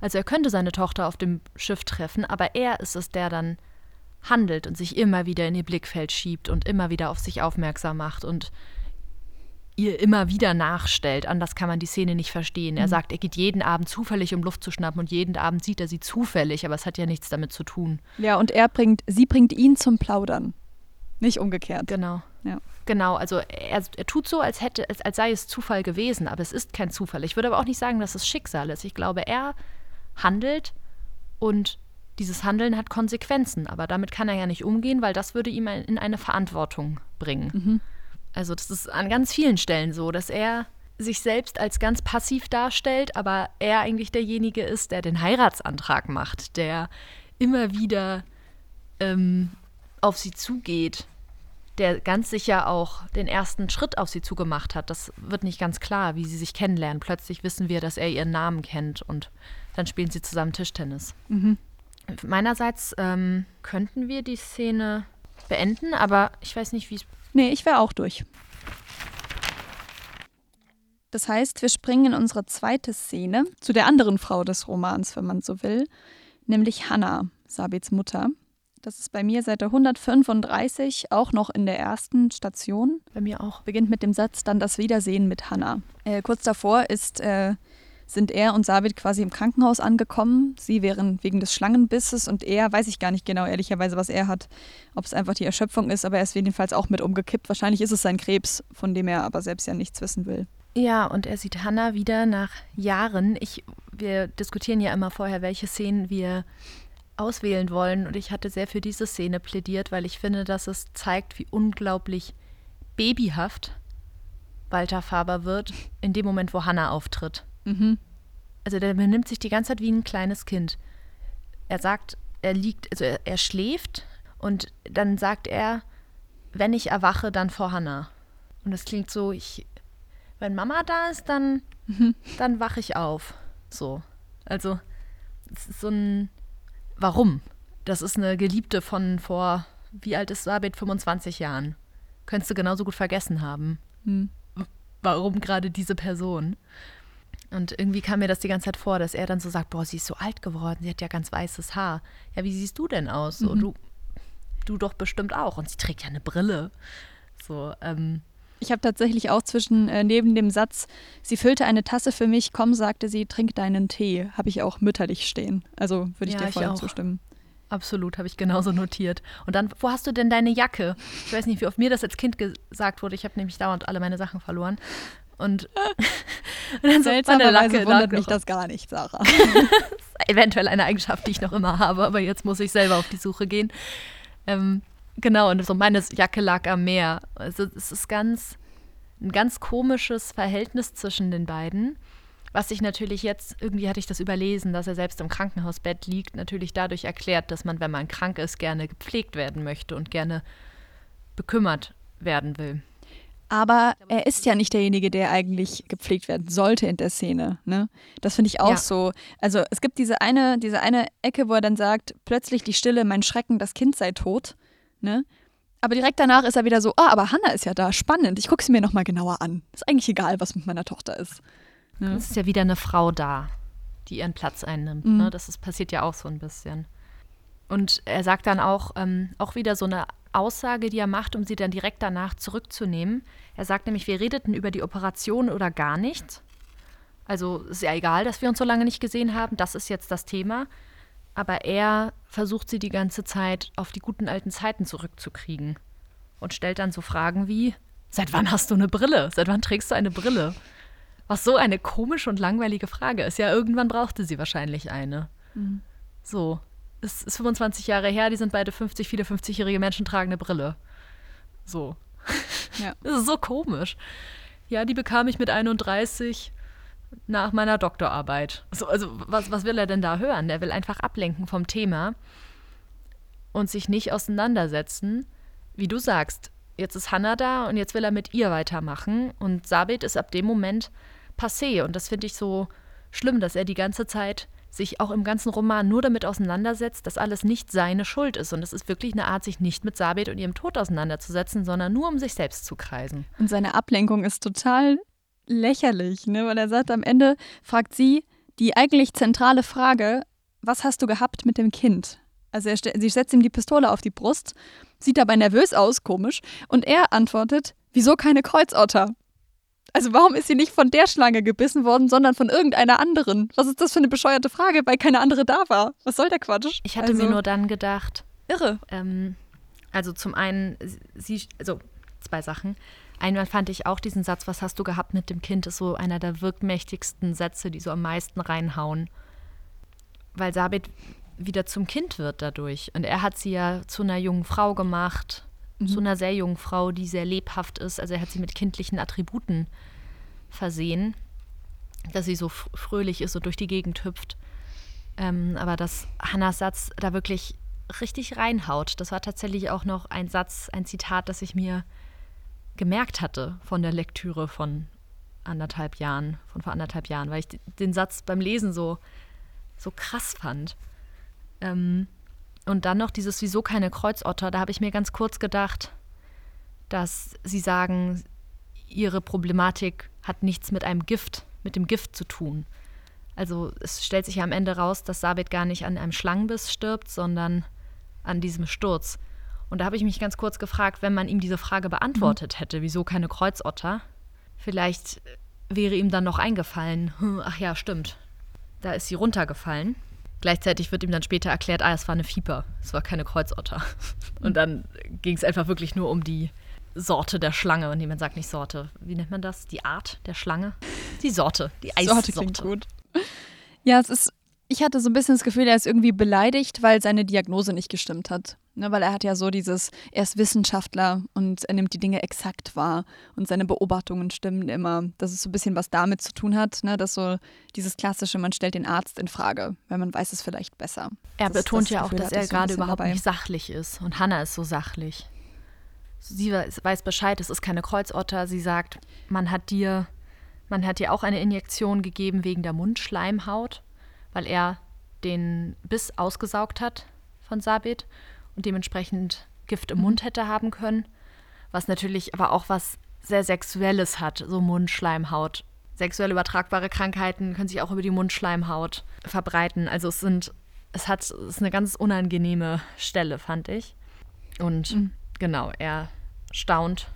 Also er könnte seine Tochter auf dem Schiff treffen, aber er ist es, der dann handelt und sich immer wieder in ihr Blickfeld schiebt und immer wieder auf sich aufmerksam macht und ihr immer wieder nachstellt. Anders kann man die Szene nicht verstehen. Er mhm. sagt, er geht jeden Abend zufällig, um Luft zu schnappen und jeden Abend sieht er sie zufällig, aber es hat ja nichts damit zu tun. Ja, und er bringt, sie bringt ihn zum Plaudern. Nicht umgekehrt. Genau. Ja. Genau, also er, er tut so, als hätte als, als sei es Zufall gewesen, aber es ist kein Zufall. Ich würde aber auch nicht sagen, dass es Schicksal ist. Ich glaube, er handelt und dieses Handeln hat Konsequenzen, aber damit kann er ja nicht umgehen, weil das würde ihm in eine Verantwortung bringen. Mhm. Also das ist an ganz vielen Stellen so, dass er sich selbst als ganz passiv darstellt, aber er eigentlich derjenige ist, der den Heiratsantrag macht, der immer wieder ähm, auf sie zugeht, der ganz sicher auch den ersten Schritt auf sie zugemacht hat. Das wird nicht ganz klar, wie sie sich kennenlernen. Plötzlich wissen wir, dass er ihren Namen kennt und dann spielen sie zusammen Tischtennis. Mhm. Meinerseits ähm, könnten wir die Szene beenden, aber ich weiß nicht, wie es. Nee, ich wäre auch durch. Das heißt, wir springen in unsere zweite Szene zu der anderen Frau des Romans, wenn man so will, nämlich Hannah, Sabits Mutter. Das ist bei mir seit der 135 auch noch in der ersten Station. Bei mir auch. Beginnt mit dem Satz dann das Wiedersehen mit Hannah. Äh, kurz davor ist äh, sind er und Savid quasi im Krankenhaus angekommen. Sie wären wegen des Schlangenbisses und er, weiß ich gar nicht genau ehrlicherweise, was er hat, ob es einfach die Erschöpfung ist, aber er ist jedenfalls auch mit umgekippt. Wahrscheinlich ist es sein Krebs, von dem er aber selbst ja nichts wissen will. Ja, und er sieht Hannah wieder nach Jahren. Ich, wir diskutieren ja immer vorher, welche Szenen wir auswählen wollen und ich hatte sehr für diese Szene plädiert, weil ich finde, dass es zeigt, wie unglaublich babyhaft Walter Faber wird in dem Moment, wo Hannah auftritt. Mhm. Also der benimmt sich die ganze Zeit wie ein kleines Kind. Er sagt, er liegt, also er, er schläft und dann sagt er, wenn ich erwache, dann vor Hannah. Und das klingt so, ich, wenn Mama da ist, dann, dann wache ich auf. So. Also, es ist so ein, warum? Das ist eine Geliebte von vor, wie alt ist Sabit? 25 Jahren. Könntest du genauso gut vergessen haben. Hm. Warum gerade diese Person? Und irgendwie kam mir das die ganze Zeit vor, dass er dann so sagt, boah, sie ist so alt geworden, sie hat ja ganz weißes Haar. Ja, wie siehst du denn aus? So, Mhm. du, du doch bestimmt auch. Und sie trägt ja eine Brille. So, ähm, Ich habe tatsächlich auch zwischen äh, neben dem Satz, sie füllte eine Tasse für mich, komm, sagte sie, trink deinen Tee, habe ich auch mütterlich stehen. Also würde ich Ja, dir ich voll auch. zustimmen. absolut, habe ich genauso notiert. Und dann, wo hast du denn deine Jacke? Ich weiß nicht, wie oft mir das als Kind gesagt wurde. Ich habe nämlich dauernd alle meine Sachen verloren. Und, und dann so, Seltsamerweise Lacke lag wundert mich das gar nicht, Sarah. eventuell eine Eigenschaft, die ich noch immer habe, aber jetzt muss ich selber auf die Suche gehen. Ähm, genau, und so meine Jacke lag am Meer. Also es ist ganz ein ganz komisches Verhältnis zwischen den beiden. Was sich natürlich jetzt, irgendwie hatte ich das überlesen, dass er selbst im Krankenhausbett liegt, natürlich dadurch erklärt, dass man, wenn man krank ist, gerne gepflegt werden möchte und gerne bekümmert werden will. Aber er ist ja nicht derjenige, der eigentlich gepflegt werden sollte in der Szene. Ne? Das finde ich auch Ja. so. Also es gibt diese eine, diese eine Ecke, wo er dann sagt, plötzlich die Stille, mein Schrecken, das Kind sei tot. Ne? Aber direkt danach ist er wieder so, ah, aber Hannah ist ja da, spannend, ich gucke sie mir nochmal genauer an. Ist eigentlich egal, was mit meiner Tochter ist. Ne? Es ist ja wieder eine Frau da, die ihren Platz einnimmt. Mhm. Ne? Das ist, passiert ja auch so ein bisschen. Und er sagt dann auch, ähm, auch wieder so eine Aussage, die er macht, um sie dann direkt danach zurückzunehmen. Er sagt nämlich, wir redeten über die Operation oder gar nicht. Also ist ja egal, dass wir uns so lange nicht gesehen haben. Das ist jetzt das Thema. Aber er versucht sie die ganze Zeit auf die guten alten Zeiten zurückzukriegen. Und stellt dann so Fragen wie, seit wann hast du eine Brille? Seit wann trägst du eine Brille? Was so eine komische und langweilige Frage ist. Ja, irgendwann brauchte sie wahrscheinlich eine. So, es ist 25 Jahre her, die sind beide 50, viele 50-jährige Menschen tragen eine Brille. So. Ja. Das ist so komisch. Ja, die bekam ich mit 31 nach meiner Doktorarbeit. So, also, was, was will er denn da hören? Der will einfach ablenken vom Thema und sich nicht auseinandersetzen. Wie du sagst, jetzt ist Hannah da und jetzt will er mit ihr weitermachen. Und Sabit ist ab dem Moment passé. Und das finde ich so schlimm, dass er die ganze Zeit sich auch im ganzen Roman nur damit auseinandersetzt, dass alles nicht seine Schuld ist. Und es ist wirklich eine Art, sich nicht mit Sabit und ihrem Tod auseinanderzusetzen, sondern nur um sich selbst zu kreisen. Und seine Ablenkung ist total lächerlich, ne? weil er sagt, am Ende fragt sie die eigentlich zentrale Frage, was hast du gehabt mit dem Kind? Also er, sie setzt ihm die Pistole auf die Brust, sieht dabei nervös aus, komisch, und er antwortet, wieso keine Kreuzotter? Also warum ist sie nicht von der Schlange gebissen worden, sondern von irgendeiner anderen? Was ist das für eine bescheuerte Frage, weil keine andere da war? Was soll der Quatsch? Ich hatte also, mir nur dann gedacht, irre. ähm, also zum einen, sie, also zwei Sachen. Einmal fand ich auch diesen Satz, was hast du gehabt mit dem Kind, ist so einer der wirkmächtigsten Sätze, die so am meisten reinhauen. Weil Sabit wieder zum Kind wird dadurch. Und er hat sie ja zu einer jungen Frau gemacht, zu einer sehr jungen Frau, die sehr lebhaft ist. Also er hat sie mit kindlichen Attributen versehen, dass sie so fröhlich ist und durch die Gegend hüpft. Ähm, aber dass Hannas Satz da wirklich richtig reinhaut, das war tatsächlich auch noch ein Satz, ein Zitat, das ich mir gemerkt hatte von der Lektüre von anderthalb Jahren, von vor anderthalb Jahren, weil ich den Satz beim Lesen so, so krass fand. Ähm, und dann noch dieses Wieso keine Kreuzotter, da habe ich mir ganz kurz gedacht, dass sie sagen, ihre Problematik hat nichts mit einem Gift, mit dem Gift zu tun. Also es stellt sich ja am Ende raus, dass Sabit gar nicht an einem Schlangenbiss stirbt, sondern an diesem Sturz. Und da habe ich mich ganz kurz gefragt, wenn man ihm diese Frage beantwortet hätte, wieso keine Kreuzotter, vielleicht wäre ihm dann noch eingefallen, hm, ach ja, stimmt, da ist sie runtergefallen. Gleichzeitig wird ihm dann später erklärt, ah, es war eine Viper, es war keine Kreuzotter. Und dann ging es einfach wirklich nur um die Sorte der Schlange. Und niemand sagt nicht Sorte. Wie nennt man das? Die Art der Schlange? Die Sorte, die Eissorte. Sorte klingt gut. Ja, es ist Ich hatte so ein bisschen das Gefühl, er ist irgendwie beleidigt, weil seine Diagnose nicht gestimmt hat. Ne, weil er hat ja so dieses, er ist Wissenschaftler und er nimmt die Dinge exakt wahr und seine Beobachtungen stimmen immer. Dass es so ein bisschen was damit zu tun hat, ne, dass so dieses klassische, man stellt den Arzt in Frage, weil man weiß es vielleicht besser. Er Das- betont das ja auch, dass er so gerade bisschen überhaupt dabei. nicht sachlich ist. Und Hannah ist so sachlich. Sie weiß, weiß Bescheid, es ist keine Kreuzotter. Sie sagt, man hat dir, man hat dir auch eine Injektion gegeben wegen der Mundschleimhaut, weil er den Biss ausgesaugt hat von Sabit und dementsprechend Gift im Mund hätte haben können. Was natürlich aber auch was sehr Sexuelles hat, so Mundschleimhaut. Sexuell übertragbare Krankheiten können sich auch über die Mundschleimhaut verbreiten. Also es sind, es hat, es ist eine ganz unangenehme Stelle, fand ich. Und genau, er staunt.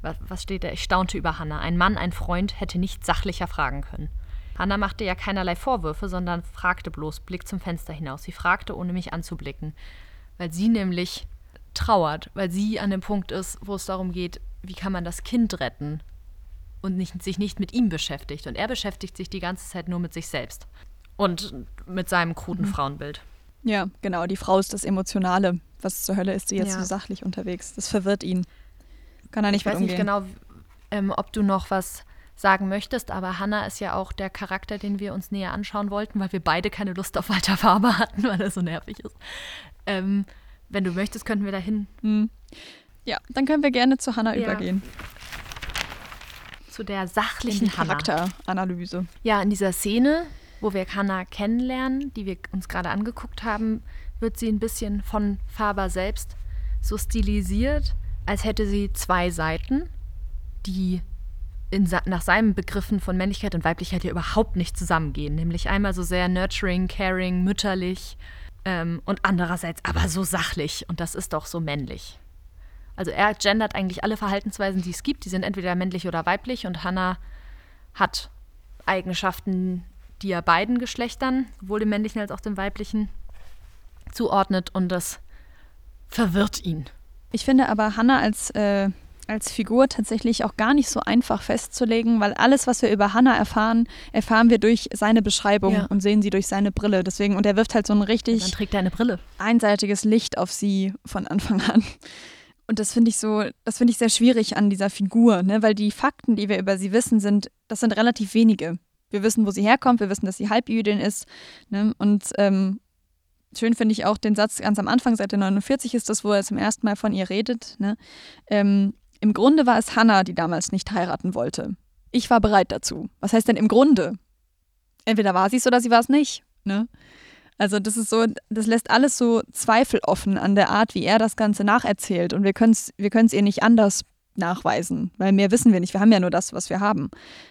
Was, was steht da? Ich staunte über Hannah. Ein Mann, ein Freund hätte nicht sachlicher fragen können. Hannah machte ja keinerlei Vorwürfe, sondern fragte bloß, Blick zum Fenster hinaus. Sie fragte, ohne mich anzublicken, weil sie nämlich trauert, weil sie an dem Punkt ist, wo es darum geht, wie kann man das Kind retten und nicht, sich nicht mit ihm beschäftigt. Und er beschäftigt sich die ganze Zeit nur mit sich selbst und mit seinem kruden Frauenbild. Ja, genau, die Frau ist das Emotionale. Was zur Hölle ist sie jetzt Ja. so sachlich unterwegs? Das verwirrt ihn. Kann er nicht Ich weiß nicht genau, ähm, ob du noch was sagen möchtest, aber Hannah ist ja auch der Charakter, den wir uns näher anschauen wollten, weil wir beide keine Lust auf Walter Faber hatten, weil er so nervig ist. Ähm, wenn du möchtest, könnten wir dahin Hm. Ja, dann können wir gerne zu Hannah Ja. übergehen. zu der sachlichen Hannah. Charakteranalyse. Ja, in dieser Szene, wo wir Hannah kennenlernen, die wir uns gerade angeguckt haben, wird sie ein bisschen von Faber selbst so stilisiert, als hätte sie zwei Seiten, die in, nach seinen Begriffen von Männlichkeit und Weiblichkeit ja überhaupt nicht zusammengehen. Nämlich einmal so sehr nurturing, caring, mütterlich ähm, und andererseits aber so sachlich. Und das ist doch so männlich. Also er gendert eigentlich alle Verhaltensweisen, die es gibt. Die sind entweder männlich oder weiblich. Und Hannah hat Eigenschaften, die er beiden Geschlechtern, sowohl dem männlichen als auch dem weiblichen, zuordnet. Und das verwirrt ihn. Ich finde aber Hannah als, äh, als Figur tatsächlich auch gar nicht so einfach festzulegen, weil alles, was wir über Hannah erfahren, erfahren wir durch seine Beschreibung Ja. und sehen sie durch seine Brille. Deswegen, und er wirft halt so ein richtig Dann trägt er eine Brille. einseitiges Licht auf sie von Anfang an. Und das finde ich so, das finde ich sehr schwierig an dieser Figur, ne? weil die Fakten, die wir über sie wissen, sind, das sind relativ wenige. Wir wissen, wo sie herkommt, wir wissen, dass sie Halbjüdin ist. Ne? Und ähm, schön finde ich auch den Satz ganz am Anfang, Seite 49 ist das, wo er zum ersten Mal von ihr redet. Ne? Ähm, Im Grunde war es Hannah, die damals nicht heiraten wollte. Ich war bereit dazu. Was heißt denn im Grunde? Entweder war sie es oder sie war es nicht. Ne? Also das ist so, das lässt alles so Zweifel offen an der Art, wie er das Ganze nacherzählt. Und wir können es wir ihr nicht anders nachweisen, weil mehr wissen wir nicht. Wir haben ja nur das, was wir haben.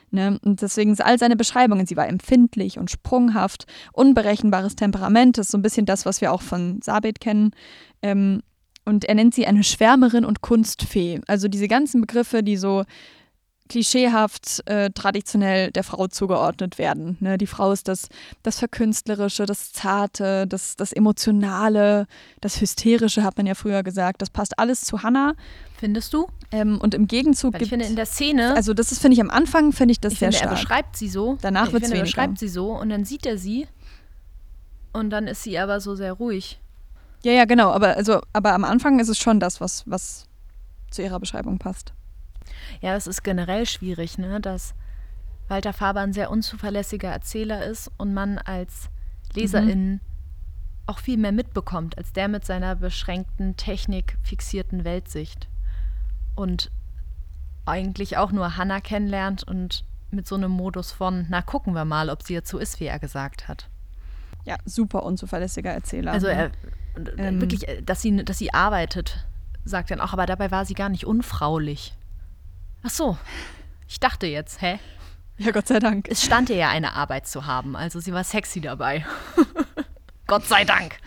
Ne? Und deswegen sind all seine Beschreibungen, sie war empfindlich und sprunghaft, unberechenbares Temperament, das ist so ein bisschen das, was wir auch von Sabit kennen. Ähm, und er nennt sie eine Schwärmerin und Kunstfee. Also diese ganzen Begriffe, die so klischeehaft äh, traditionell der Frau zugeordnet werden. Ne? Die Frau ist das, das Verkünstlerische, das Zarte, das, das Emotionale, das Hysterische, hat man ja früher gesagt. Das passt alles zu Hannah. Findest du? Ähm, und im Gegenzug gibt ich finde, in der Szene, also das ist, finde ich, am Anfang finde ich das ich sehr finde, er stark. beschreibt sie so. Danach ich wird's finde, er weniger. beschreibt sie so und dann sieht er sie und dann ist sie aber so sehr ruhig. Ja, ja, genau. Aber, also, aber am Anfang ist es schon das, was, was zu ihrer Beschreibung passt. Ja, das ist generell schwierig, ne? dass Walter Faber ein sehr unzuverlässiger Erzähler ist und man als Leserin auch viel mehr mitbekommt, als der mit seiner beschränkten, technikfixierten Weltsicht. Und eigentlich auch nur Hannah kennenlernt und mit so einem Modus von, na gucken wir mal, ob sie jetzt so ist, wie er gesagt hat. Ja, super unzuverlässiger Erzähler. Also er, und, äh, Ähm. wirklich, äh, dass sie, dass sie arbeitet, sagt dann auch, aber dabei war sie gar nicht unfraulich. Ach so, ich dachte jetzt, hä? ja, Gott sei Dank. Es stand ihr ja eine Arbeit zu haben, also sie war sexy dabei. Gott sei Dank.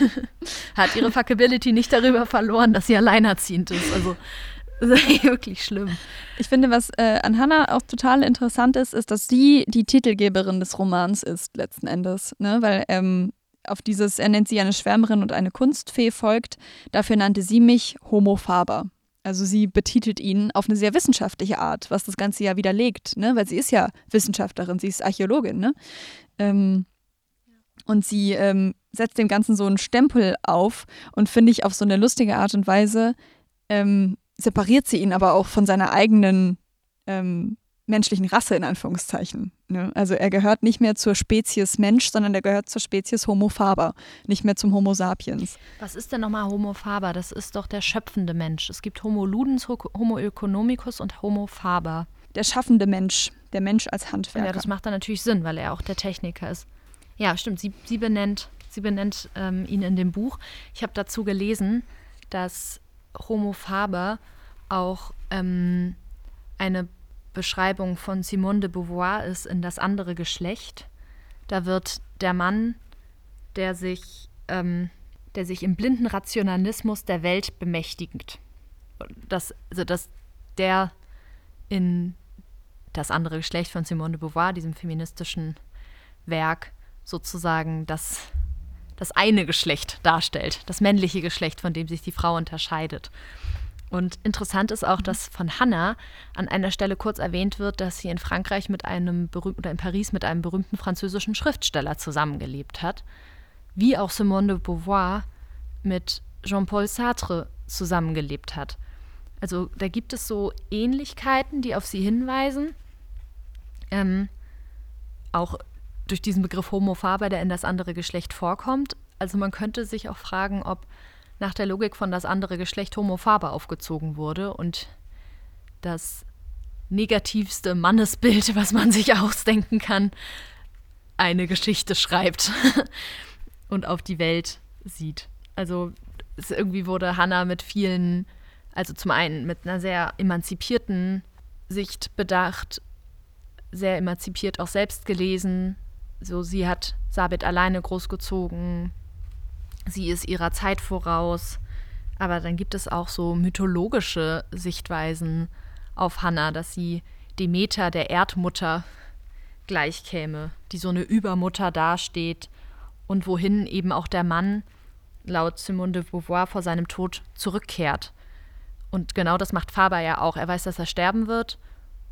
Hat ihre Fuckability nicht darüber verloren, dass sie alleinerziehend ist. Also wirklich schlimm. Ich finde, was äh, an Hannah auch total interessant ist, ist, dass sie die Titelgeberin des Romans ist, letzten Endes. Ne? Weil ähm, auf dieses, er nennt sie eine Schwärmerin und eine Kunstfee folgt, dafür nannte sie mich Homo Faber. Also sie betitelt ihn auf eine sehr wissenschaftliche Art, was das Ganze ja widerlegt, ne? weil sie ist ja Wissenschaftlerin, sie ist Archäologin. Ne? Ähm, Und sie ähm, setzt dem Ganzen so einen Stempel auf und finde ich auf so eine lustige Art und Weise ähm, separiert sie ihn aber auch von seiner eigenen ähm, menschlichen Rasse in Anführungszeichen. Ne? Also er gehört nicht mehr zur Spezies Mensch, sondern er gehört zur Spezies Homo faber, nicht mehr zum Homo sapiens. Was ist denn nochmal Homo faber? Das ist doch der schöpfende Mensch. Es gibt Homo ludens, Homo economicus und Homo faber. Der schaffende Mensch, der Mensch als Handwerker. Ja, das macht dann natürlich Sinn, weil er auch der Techniker ist. Ja, stimmt. Sie, sie benennt, sie benennt ähm, ihn in dem Buch. Ich habe dazu gelesen, dass Homo faber auch ähm, eine Beschreibung von Simone de Beauvoir ist in das andere Geschlecht. Da wird der Mann, der sich, ähm, der sich im blinden Rationalismus der Welt bemächtigt, das, also dass der in das andere Geschlecht von Simone de Beauvoir, diesem feministischen Werk, sozusagen das, das eine Geschlecht darstellt, das männliche Geschlecht, von dem sich die Frau unterscheidet. Und interessant ist auch, dass von Hannah an einer Stelle kurz erwähnt wird, dass sie in Frankreich mit einem berühmten oder in Paris mit einem berühmten französischen Schriftsteller zusammengelebt hat, wie auch Simone de Beauvoir mit Jean-Paul Sartre zusammengelebt hat. Also da gibt es so Ähnlichkeiten, die auf sie hinweisen. Ähm, auch durch diesen Begriff Homo faber, der in das andere Geschlecht vorkommt. Also man könnte sich auch fragen, ob nach der Logik von das andere Geschlecht Homo faber aufgezogen wurde und das negativste Mannesbild, was man sich ausdenken kann, eine Geschichte schreibt und auf die Welt sieht. Also irgendwie wurde Hannah mit vielen, also zum einen mit einer sehr emanzipierten Sicht bedacht, sehr emanzipiert auch selbst gelesen. So, sie hat Sabit alleine großgezogen, sie ist ihrer Zeit voraus. Aber dann gibt es auch so mythologische Sichtweisen auf Hannah, dass sie Demeter, der Erdmutter, gleichkäme, die so eine Übermutter dasteht und wohin eben auch der Mann laut Simone de Beauvoir vor seinem Tod zurückkehrt. Und genau das macht Faber ja auch. Er weiß, dass er sterben wird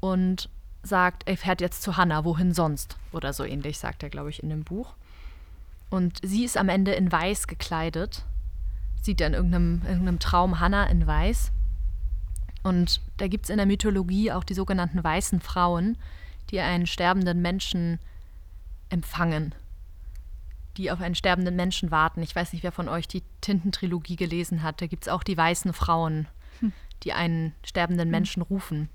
und sagt, er fährt jetzt zu Hannah, wohin sonst? Oder so ähnlich sagt er, glaube ich, in dem Buch. Und sie ist am Ende in weiß gekleidet. Sieht dann in irgendeinem, irgendeinem Traum Hannah in weiß. Und da gibt es in der Mythologie auch die sogenannten weißen Frauen, die einen sterbenden Menschen empfangen. Die auf einen sterbenden Menschen warten. Ich weiß nicht, wer von euch die Tintentrilogie gelesen hat. Da gibt es auch die weißen Frauen, hm. die einen sterbenden hm. Menschen rufen.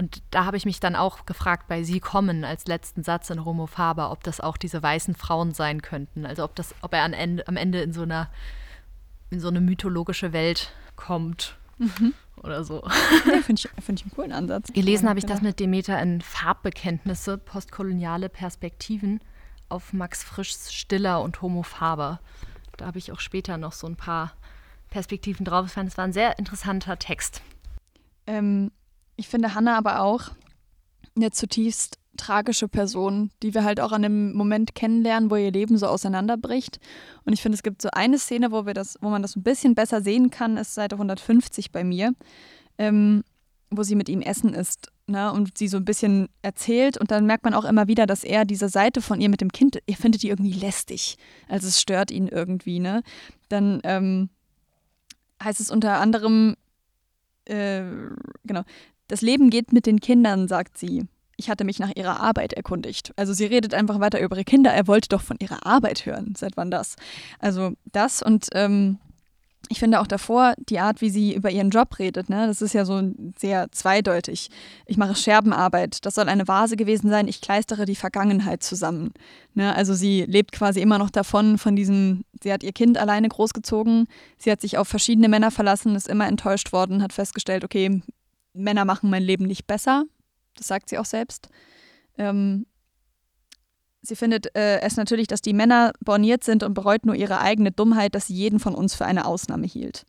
Und da habe ich mich dann auch gefragt, bei Sie kommen als letzten Satz in Homo Faber, ob das auch diese weißen Frauen sein könnten. Also ob das, ob er am Ende, am Ende in so einer, in so eine mythologische Welt kommt. Mhm. Oder so. Ja, Finde ich, find ich einen coolen Ansatz. Gelesen habe ich das mit Demeter in Farbbekenntnisse, postkoloniale Perspektiven auf Max Frischs Stiller und Homo Faber. Da habe ich auch später noch so ein paar Perspektiven drauf. Ich fand, es war ein sehr interessanter Text. Ähm, ich finde Hannah aber auch eine zutiefst tragische Person, die wir halt auch an dem Moment kennenlernen, wo ihr Leben so auseinanderbricht. Und ich finde, es gibt so eine Szene, wo wir das, wo man das ein bisschen besser sehen kann, ist Seite 150 bei mir, ähm, wo sie mit ihm essen ist. Ne, und sie so ein bisschen erzählt und dann merkt man auch immer wieder, dass er diese Seite von ihr mit dem Kind, ihr findet die irgendwie lästig. Also es stört ihn irgendwie, ne? Dann ähm, heißt es unter anderem, äh, genau, das Leben geht mit den Kindern, sagt sie. Ich hatte mich nach ihrer Arbeit erkundigt. Also sie redet einfach weiter über ihre Kinder. Er wollte doch von ihrer Arbeit hören. Seit wann das? Also das und ähm, ich finde auch davor die Art, wie sie über ihren Job redet, ne, das ist ja so sehr zweideutig. Ich mache Scherbenarbeit, das soll eine Vase gewesen sein, ich kleistere die Vergangenheit zusammen. Ne, also sie lebt quasi immer noch davon, von diesem, sie hat ihr Kind alleine großgezogen, sie hat sich auf verschiedene Männer verlassen, ist immer enttäuscht worden, hat festgestellt, okay, Männer machen mein Leben nicht besser. Das sagt sie auch selbst. Ähm, sie findet äh, es natürlich, dass die Männer borniert sind und bereut nur ihre eigene Dummheit, dass sie jeden von uns für eine Ausnahme hielt.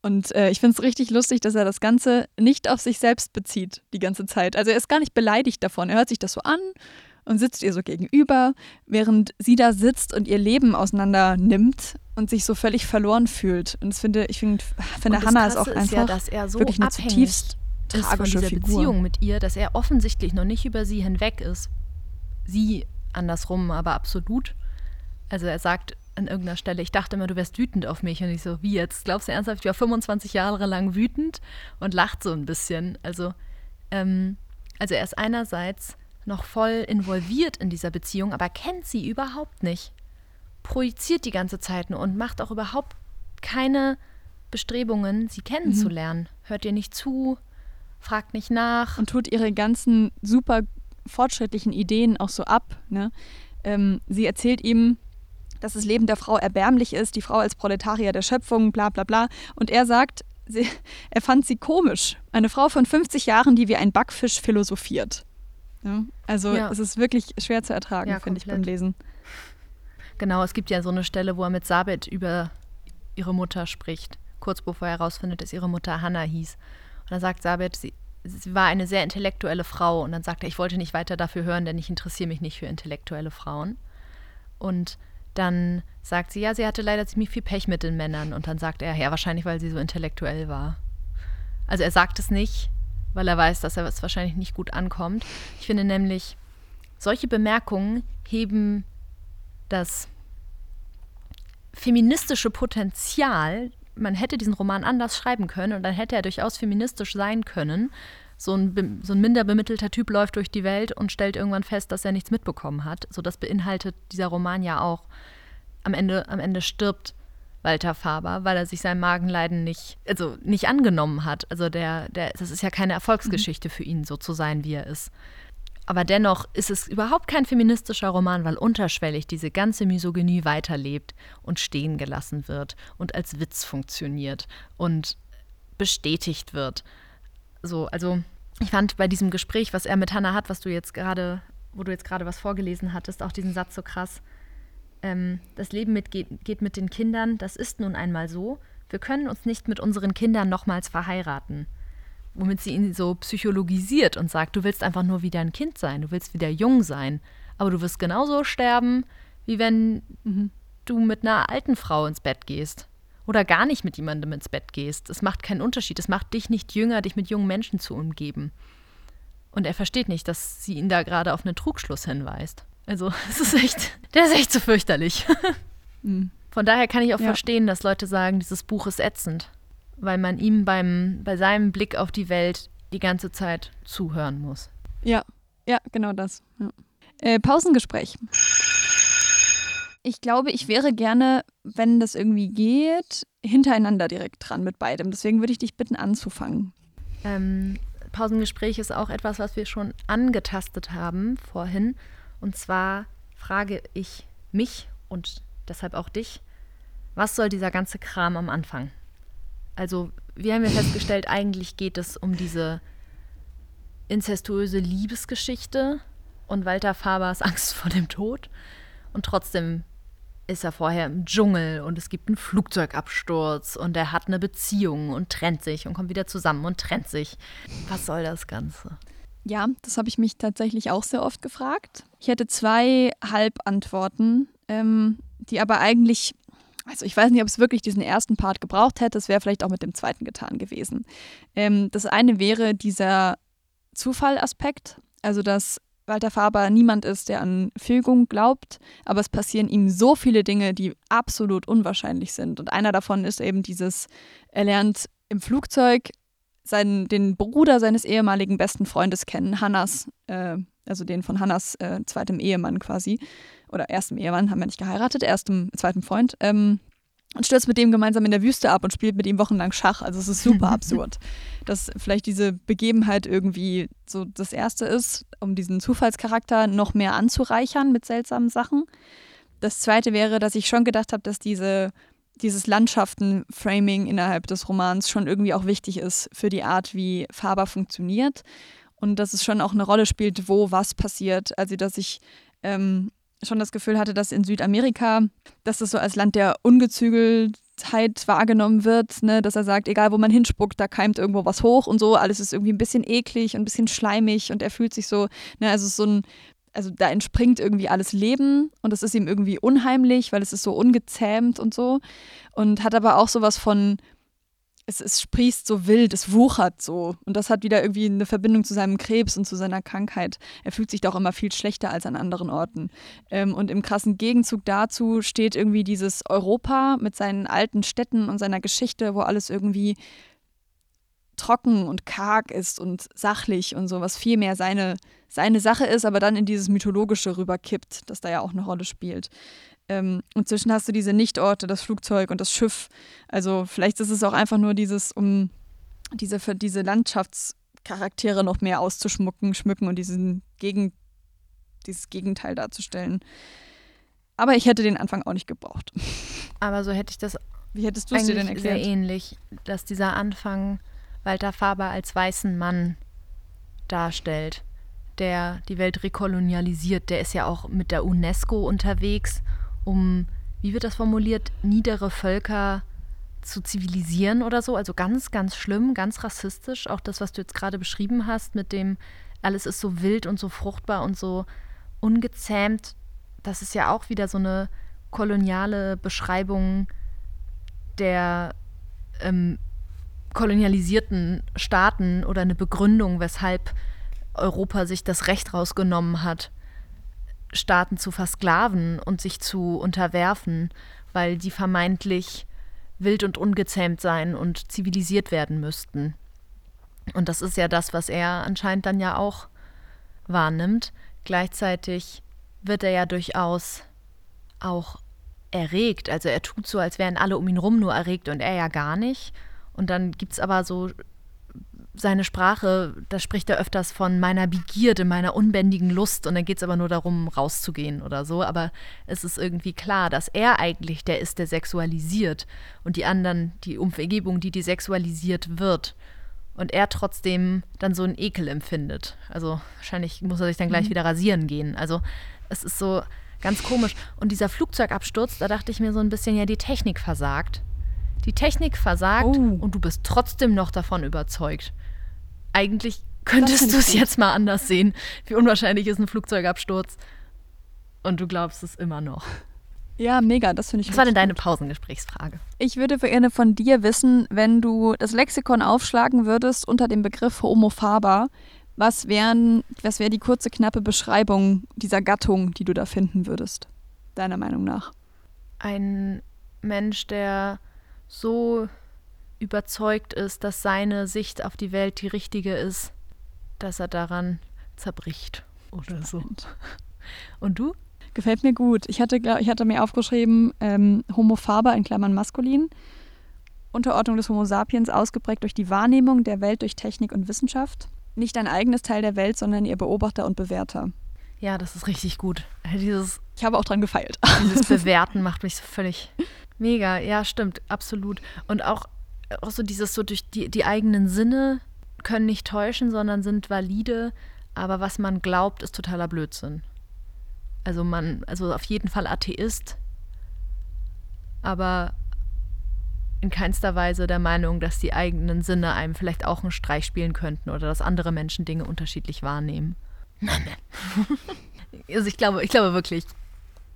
Und äh, ich finde es richtig lustig, dass er das Ganze nicht auf sich selbst bezieht, die ganze Zeit. Also er ist gar nicht beleidigt davon. Er hört sich das so an und sitzt ihr so gegenüber, während sie da sitzt und ihr Leben auseinander nimmt und sich so völlig verloren fühlt. Und das finde ich find, finde Hannah ist auch einfach ist ja, dass er so wirklich eine zutiefst tragische von Figur. Beziehung mit ihr, dass er offensichtlich noch nicht über sie hinweg ist. Sie andersrum, aber absolut. Also er sagt an irgendeiner Stelle, ich dachte immer, du wärst wütend auf mich. Und ich so, wie jetzt? Glaubst du ernsthaft, ich war 25 Jahre lang wütend und lacht so ein bisschen. Also, ähm, also er ist einerseits noch voll involviert in dieser Beziehung, aber kennt sie überhaupt nicht. Projiziert die ganze Zeit nur und macht auch überhaupt keine Bestrebungen, sie kennenzulernen. Mhm. Hört ihr nicht zu, fragt nicht nach. Und tut ihre ganzen super fortschrittlichen Ideen auch so ab. Ne? Ähm, sie erzählt ihm, dass das Leben der Frau erbärmlich ist, die Frau als Proletarier der Schöpfung, bla bla bla. Und er sagt, sie, er fand sie komisch. Eine Frau von 50 Jahren, die wie ein Backfisch philosophiert. Ja, also ja. es ist wirklich schwer zu ertragen, ja, finde ich beim Lesen. Genau, es gibt ja so eine Stelle, wo er mit Sabet über ihre Mutter spricht, kurz bevor er herausfindet, dass ihre Mutter Hannah hieß. Und dann sagt Sabet, sie, sie war eine sehr intellektuelle Frau. Und dann sagt er, ich wollte nicht weiter dafür hören, denn ich interessiere mich nicht für intellektuelle Frauen. Und dann sagt sie, ja, sie hatte leider ziemlich viel Pech mit den Männern. Und dann sagt er, ja, wahrscheinlich, weil sie so intellektuell war. Also er sagt es nicht, weil er weiß, dass er es wahrscheinlich nicht gut ankommt. Ich finde nämlich, solche Bemerkungen heben das feministische Potenzial, man hätte diesen Roman anders schreiben können und dann hätte er durchaus feministisch sein können. So ein, so ein minder bemittelter Typ läuft durch die Welt und stellt irgendwann fest, dass er nichts mitbekommen hat. So das beinhaltet dieser Roman ja auch. Am Ende, am Ende stirbt Walter Faber, weil er sich sein Magenleiden nicht, also nicht angenommen hat. Also der, der, das ist ja keine Erfolgsgeschichte mhm. für ihn, so zu sein, wie er ist. Aber dennoch ist es überhaupt kein feministischer Roman, weil unterschwellig diese ganze Misogynie weiterlebt und stehen gelassen wird und als Witz funktioniert und bestätigt wird. So, also ich fand bei diesem Gespräch, was er mit Hannah hat, was du jetzt gerade, wo du jetzt gerade was vorgelesen hattest, auch diesen Satz so krass. Ähm, das Leben mit, geht, geht mit den Kindern, das ist nun einmal so. Wir können uns nicht mit unseren Kindern nochmals verheiraten womit sie ihn so psychologisiert und sagt, du willst einfach nur wieder ein Kind sein, du willst wieder jung sein, aber du wirst genauso sterben, wie wenn mhm. du mit einer alten Frau ins Bett gehst oder gar nicht mit jemandem ins Bett gehst. Es macht keinen Unterschied, es macht dich nicht jünger, dich mit jungen Menschen zu umgeben. Und er versteht nicht, dass sie ihn da gerade auf einen Trugschluss hinweist. Also, es ist echt, der ist echt zu so fürchterlich. Mhm. Von daher kann ich auch ja. verstehen, dass Leute sagen, dieses Buch ist ätzend weil man ihm beim, bei seinem Blick auf die Welt die ganze Zeit zuhören muss. Ja, ja, genau das. Ja. Äh, Pausengespräch. Ich glaube, ich wäre gerne, wenn das irgendwie geht, hintereinander direkt dran mit beidem. Deswegen würde ich dich bitten, anzufangen. Ähm, Pausengespräch ist auch etwas, was wir schon angetastet haben vorhin. Und zwar frage ich mich und deshalb auch dich, was soll dieser ganze Kram am Anfang? Also wir haben ja festgestellt, eigentlich geht es um diese inzestuöse Liebesgeschichte und Walter Fabers Angst vor dem Tod. Und trotzdem ist er vorher im Dschungel und es gibt einen Flugzeugabsturz und er hat eine Beziehung und trennt sich und kommt wieder zusammen und trennt sich. Was soll das Ganze? Ja, das habe ich mich tatsächlich auch sehr oft gefragt. Ich hätte zwei Halbantworten, ähm, die aber eigentlich also ich weiß nicht, ob es wirklich diesen ersten Part gebraucht hätte. Es wäre vielleicht auch mit dem zweiten getan gewesen. Ähm, das eine wäre dieser Zufallaspekt, also dass Walter Faber niemand ist, der an Fügung glaubt, aber es passieren ihm so viele Dinge, die absolut unwahrscheinlich sind. Und einer davon ist eben dieses, er lernt im Flugzeug seinen, den Bruder seines ehemaligen besten Freundes kennen, Hannas, äh, also den von Hannas äh, zweitem Ehemann quasi oder erstem Ehemann, haben wir nicht geheiratet, erstem, zweiten Freund, ähm, und stürzt mit dem gemeinsam in der Wüste ab und spielt mit ihm wochenlang Schach. Also es ist super absurd, dass vielleicht diese Begebenheit irgendwie so das Erste ist, um diesen Zufallscharakter noch mehr anzureichern mit seltsamen Sachen. Das Zweite wäre, dass ich schon gedacht habe, dass diese, dieses Landschaften-Framing innerhalb des Romans schon irgendwie auch wichtig ist für die Art, wie Faber funktioniert. Und dass es schon auch eine Rolle spielt, wo was passiert. Also dass ich ähm, schon das Gefühl hatte, dass in Südamerika, dass das so als Land der Ungezügeltheit wahrgenommen wird, ne? dass er sagt, egal wo man hinspuckt, da keimt irgendwo was hoch und so, alles ist irgendwie ein bisschen eklig und ein bisschen schleimig und er fühlt sich so, ne, also so ein, also da entspringt irgendwie alles Leben und es ist ihm irgendwie unheimlich, weil es ist so ungezähmt und so und hat aber auch sowas von es, es sprießt so wild, es wuchert so. Und das hat wieder irgendwie eine Verbindung zu seinem Krebs und zu seiner Krankheit. Er fühlt sich doch immer viel schlechter als an anderen Orten. Ähm, und im krassen Gegenzug dazu steht irgendwie dieses Europa mit seinen alten Städten und seiner Geschichte, wo alles irgendwie trocken und karg ist und sachlich und so, was viel mehr seine, seine Sache ist, aber dann in dieses Mythologische rüberkippt, das da ja auch eine Rolle spielt. Ähm, und zwischen hast du diese Nichtorte, das Flugzeug und das Schiff. Also vielleicht ist es auch einfach nur dieses, um diese, diese Landschaftscharaktere noch mehr auszuschmucken, schmücken und diesen Gegen, dieses Gegenteil darzustellen. Aber ich hätte den Anfang auch nicht gebraucht. Aber so hätte ich das Wie hättest du es dir denn eigentlich sehr erklärt? ähnlich, dass dieser Anfang Walter Faber als weißen Mann darstellt, der die Welt rekolonialisiert. Der ist ja auch mit der UNESCO unterwegs, um, wie wird das formuliert, niedere Völker zu zivilisieren oder so. Also ganz, ganz schlimm, ganz rassistisch. Auch das, was du jetzt gerade beschrieben hast, mit dem alles ist so wild und so fruchtbar und so ungezähmt. Das ist ja auch wieder so eine koloniale Beschreibung der ähm, kolonialisierten Staaten oder eine Begründung, weshalb Europa sich das Recht rausgenommen hat, Staaten zu versklaven und sich zu unterwerfen, weil die vermeintlich wild und ungezähmt sein und zivilisiert werden müssten. Und das ist ja das, was er anscheinend dann ja auch wahrnimmt. Gleichzeitig wird er ja durchaus auch erregt. Also er tut so, als wären alle um ihn rum nur erregt und er ja gar nicht. Und dann gibt es aber so seine Sprache, da spricht er öfters von meiner Begierde, meiner unbändigen Lust und dann geht es aber nur darum, rauszugehen oder so. Aber es ist irgendwie klar, dass er eigentlich der ist, der sexualisiert und die anderen, die Umgebung, die die sexualisiert wird. Und er trotzdem dann so einen Ekel empfindet. Also wahrscheinlich muss er sich dann gleich Mhm. wieder rasieren gehen. Also es ist so ganz komisch. Und dieser Flugzeugabsturz, da dachte ich mir so ein bisschen, ja, die Technik versagt. Die Technik versagt Oh. und du bist trotzdem noch davon überzeugt. Eigentlich könntest du es jetzt mal anders sehen. Wie unwahrscheinlich ist ein Flugzeugabsturz. Und du glaubst es immer noch. Ja, mega, das finde ich Was war denn deine. Pausengesprächsfrage? Ich würde gerne von dir wissen, wenn du das Lexikon aufschlagen würdest unter dem Begriff Homo faber, was wären, was wäre die kurze, knappe Beschreibung dieser Gattung, die du da finden würdest, deiner Meinung nach? Ein Mensch, der so überzeugt ist, dass seine Sicht auf die Welt die richtige ist, dass er daran zerbricht oder so. Und du? Gefällt mir gut. Ich hatte, glaub, ich hatte mir aufgeschrieben, ähm, Homo faber in Klammern maskulin. Unterordnung des Homo sapiens ausgeprägt durch die Wahrnehmung der Welt durch Technik und Wissenschaft. Nicht ein eigenes Teil der Welt, sondern ihr Beobachter und Bewerter. Ja, das ist richtig gut. Dieses, Ich habe auch dran gefeilt. dieses Bewerten macht mich so völlig mega. Ja, stimmt, absolut. Und auch, auch so dieses so durch die, die eigenen Sinne können nicht täuschen, sondern sind valide. Aber was man glaubt, ist totaler Blödsinn. Also man, also auf jeden Fall Atheist, aber in keinster Weise der Meinung, dass die eigenen Sinne einem vielleicht auch einen Streich spielen könnten oder dass andere Menschen Dinge unterschiedlich wahrnehmen. also ich glaube, ich glaube wirklich,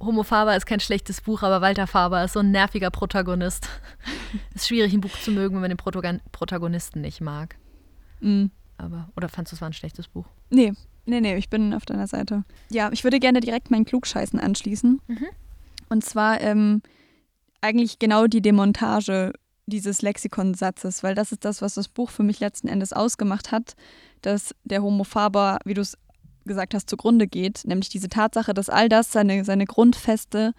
Homo Faber ist kein schlechtes Buch, aber Walter Faber ist so ein nerviger Protagonist. ist schwierig, ein Buch zu mögen, wenn man den Protagon Protagonisten nicht mag. Mm. Aber, oder fandst du, es war ein schlechtes Buch? Nee, nee, nee, ich bin auf deiner Seite. Ja, ich würde gerne direkt meinen Klugscheißen anschließen. Mhm. Und zwar ähm, eigentlich genau die Demontage dieses Lexikonsatzes, weil das ist das, was das Buch für mich letzten Endes ausgemacht hat, dass der Homo faber, wie du es gesagt hast, zugrunde geht, nämlich diese Tatsache, dass all das, seine, seine Grundfeste,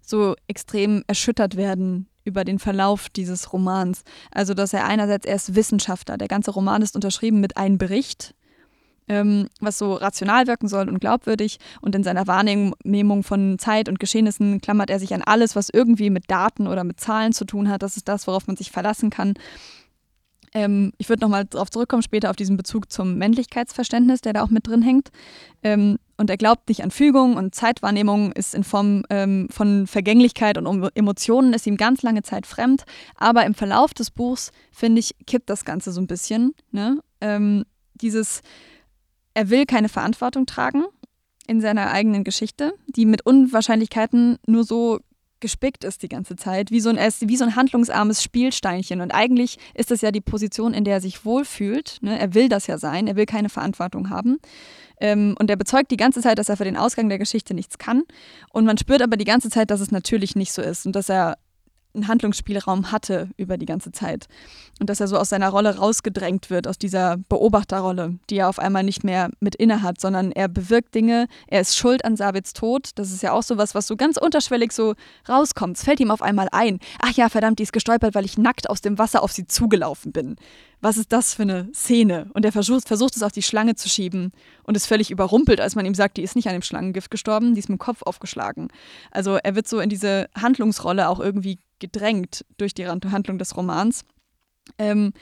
so extrem erschüttert werden über den Verlauf dieses Romans. Also, dass er einerseits, er ist Wissenschaftler, der ganze Roman ist unterschrieben mit einem Bericht, ähm, was so rational wirken soll und glaubwürdig. Und in seiner Wahrnehmung von Zeit und Geschehnissen klammert er sich an alles, was irgendwie mit Daten oder mit Zahlen zu tun hat. Das ist das, worauf man sich verlassen kann. Ähm, ich würde nochmal darauf zurückkommen, später auf diesen Bezug zum Männlichkeitsverständnis, der da auch mit drin hängt. Ähm, und er glaubt nicht an Fügung und Zeitwahrnehmung ist in Form ähm, von Vergänglichkeit und Emotionen ist ihm ganz lange Zeit fremd. Aber im Verlauf des Buchs, finde ich, kippt das Ganze so ein bisschen. Ne? Ähm, dieses, er will keine Verantwortung tragen in seiner eigenen Geschichte, die mit Unwahrscheinlichkeiten nur so gespickt ist die ganze Zeit, wie so ein, wie so ein handlungsarmes Spielsteinchen. Und eigentlich ist das ja die Position, in der er sich wohlfühlt. Ne? Er will das ja sein, er will keine Verantwortung haben. Ähm, und er bezeugt die ganze Zeit, dass er für den Ausgang der Geschichte nichts kann. Und man spürt aber die ganze Zeit, dass es natürlich nicht so ist und dass er einen Handlungsspielraum hatte über die ganze Zeit. Und dass er so aus seiner Rolle rausgedrängt wird, aus dieser Beobachterrolle, die er auf einmal nicht mehr mit inne hat, sondern er bewirkt Dinge, er ist schuld an Sabits Tod. Das ist ja auch sowas, was so ganz unterschwellig so rauskommt. Es fällt ihm auf einmal ein. Ach ja, verdammt, die ist gestolpert, weil ich nackt aus dem Wasser auf sie zugelaufen bin. Was ist das für eine Szene? Und er versucht, versucht es auf die Schlange zu schieben und ist völlig überrumpelt, als man ihm sagt, die ist nicht an dem Schlangengift gestorben, die ist mit dem Kopf aufgeschlagen. Also er wird so in diese Handlungsrolle auch irgendwie gedrängt durch die Handlung des Romans. Ähm,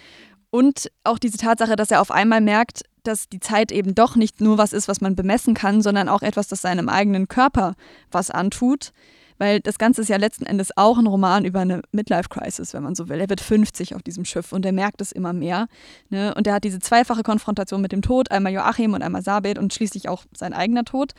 und auch diese Tatsache, dass er auf einmal merkt, dass die Zeit eben doch nicht nur was ist, was man bemessen kann, sondern auch etwas, das seinem eigenen Körper was antut. Weil das Ganze ist ja letzten Endes auch ein Roman über eine Midlife-Crisis, wenn man so will. Er wird 50 auf diesem Schiff und er merkt es immer mehr. Ne? Und er hat diese zweifache Konfrontation mit dem Tod, einmal Joachim und einmal Sabet und schließlich auch sein eigener Tod.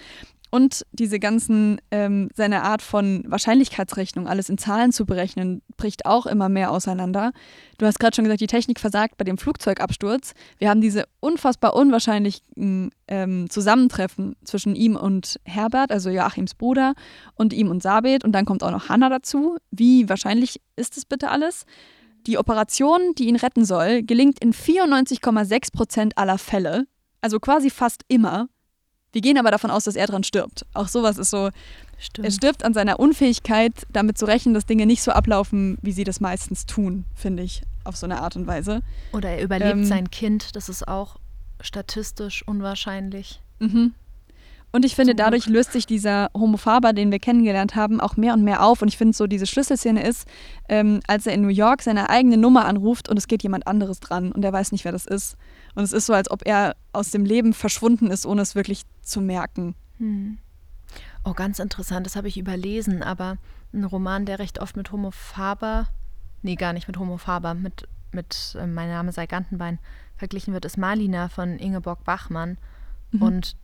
Und diese ganzen, ähm, seine Art von Wahrscheinlichkeitsrechnung, alles in Zahlen zu berechnen, bricht auch immer mehr auseinander. Du hast gerade schon gesagt, die Technik versagt bei dem Flugzeugabsturz. Wir haben diese unfassbar unwahrscheinlichen ähm, Zusammentreffen zwischen ihm und Herbert, also Joachims Bruder, und ihm und Sabet. Und dann kommt auch noch Hannah dazu. Wie wahrscheinlich ist es bitte alles? Die Operation, die ihn retten soll, gelingt in 94,6 Prozent aller Fälle, also quasi fast immer. Wir gehen aber davon aus, dass er dran stirbt. Auch sowas ist so. Stimmt. Er stirbt an seiner Unfähigkeit, damit zu rechnen, dass Dinge nicht so ablaufen, wie sie das meistens tun, finde ich, auf so eine Art und Weise. Oder er überlebt ähm, sein Kind, das ist auch statistisch unwahrscheinlich. Mhm. Und ich finde, dadurch löst sich dieser Homophaber, den wir kennengelernt haben, auch mehr und mehr auf. Und ich finde so, diese Schlüsselszene ist, ähm, als er in New York seine eigene Nummer anruft und es geht jemand anderes dran und er weiß nicht, wer das ist. Und es ist so, als ob er aus dem Leben verschwunden ist, ohne es wirklich zu merken. Hm. Oh, ganz interessant, das habe ich überlesen, aber ein Roman, der recht oft mit Homophaber, nee, gar nicht mit Homophaber, mit, mit äh, Mein Name sei Gantenbein verglichen wird, ist Malina von Ingeborg Bachmann. Mhm. Und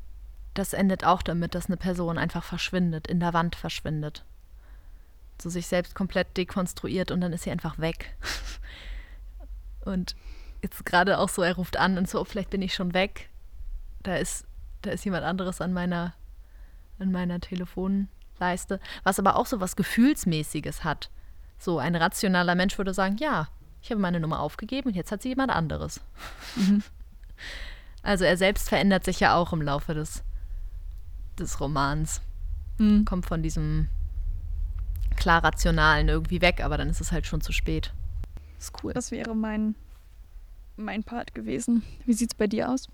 das endet auch damit, dass eine Person einfach verschwindet, in der Wand verschwindet. So sich selbst komplett dekonstruiert und dann ist sie einfach weg. und jetzt gerade auch so, er ruft an und so, oh, vielleicht bin ich schon weg. Da ist, da ist jemand anderes an meiner, an meiner Telefonleiste. Was aber auch so was Gefühlsmäßiges hat. So ein rationaler Mensch würde sagen, ja, ich habe meine Nummer aufgegeben und jetzt hat sie jemand anderes. Mhm. Also er selbst verändert sich ja auch im Laufe des des Romans. Mhm. Kommt von diesem klar Rationalen irgendwie weg, aber dann ist es halt schon zu spät. Das ist cool. Das wäre mein, mein Part gewesen. Wie sieht es bei dir aus?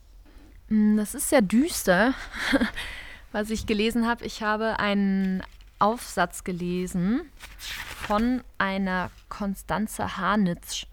Mm, das ist sehr düster, was ich gelesen habe. Ich habe einen Aufsatz gelesen von einer Konstanze Hanitsch.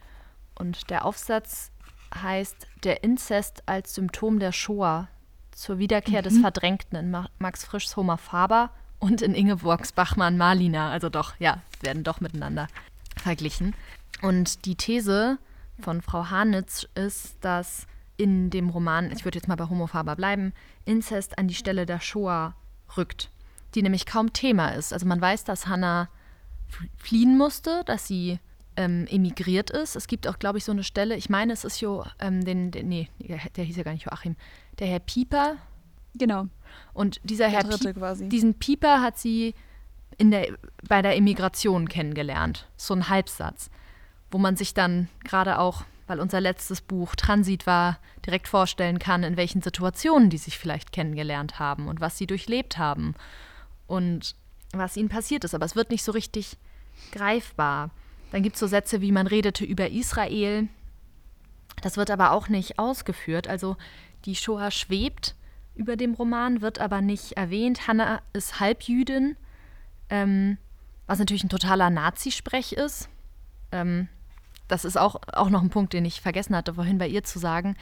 Und der Aufsatz heißt Der Inzest als Symptom der Shoah zur Wiederkehr mhm. des Verdrängten in Max Frischs Homer Faber und in Ingeborgs Bachmann Malina. Also doch, ja, werden doch miteinander verglichen. Und die These von Frau Hanitz ist, dass in dem Roman, ich würde jetzt mal bei Homo Faber bleiben, Inzest an die Stelle der Shoah rückt, die nämlich kaum Thema ist. Also man weiß, dass Hannah fliehen musste, dass sie ähm, emigriert ist. Es gibt auch, glaube ich, so eine Stelle, ich meine, es ist jo, ähm, den, den, nee, der hieß ja gar nicht Joachim, der Herr Pieper. Genau. Und dieser der Herr Pieper, diesen Pieper hat sie in der, bei der Immigration kennengelernt. So ein Halbsatz, wo man sich dann gerade auch, weil unser letztes Buch Transit war, direkt vorstellen kann, in welchen Situationen die sich vielleicht kennengelernt haben und was sie durchlebt haben und was ihnen passiert ist. Aber es wird nicht so richtig greifbar. Dann gibt es so Sätze wie man redete über Israel. Das wird aber auch nicht ausgeführt. Also die Shoah schwebt über dem Roman, wird aber nicht erwähnt. Hannah ist Halbjüdin, ähm, was natürlich ein totaler Nazisprech ist. Ähm, das ist auch, auch noch ein Punkt, den ich vergessen hatte, vorhin bei ihr zu sagen.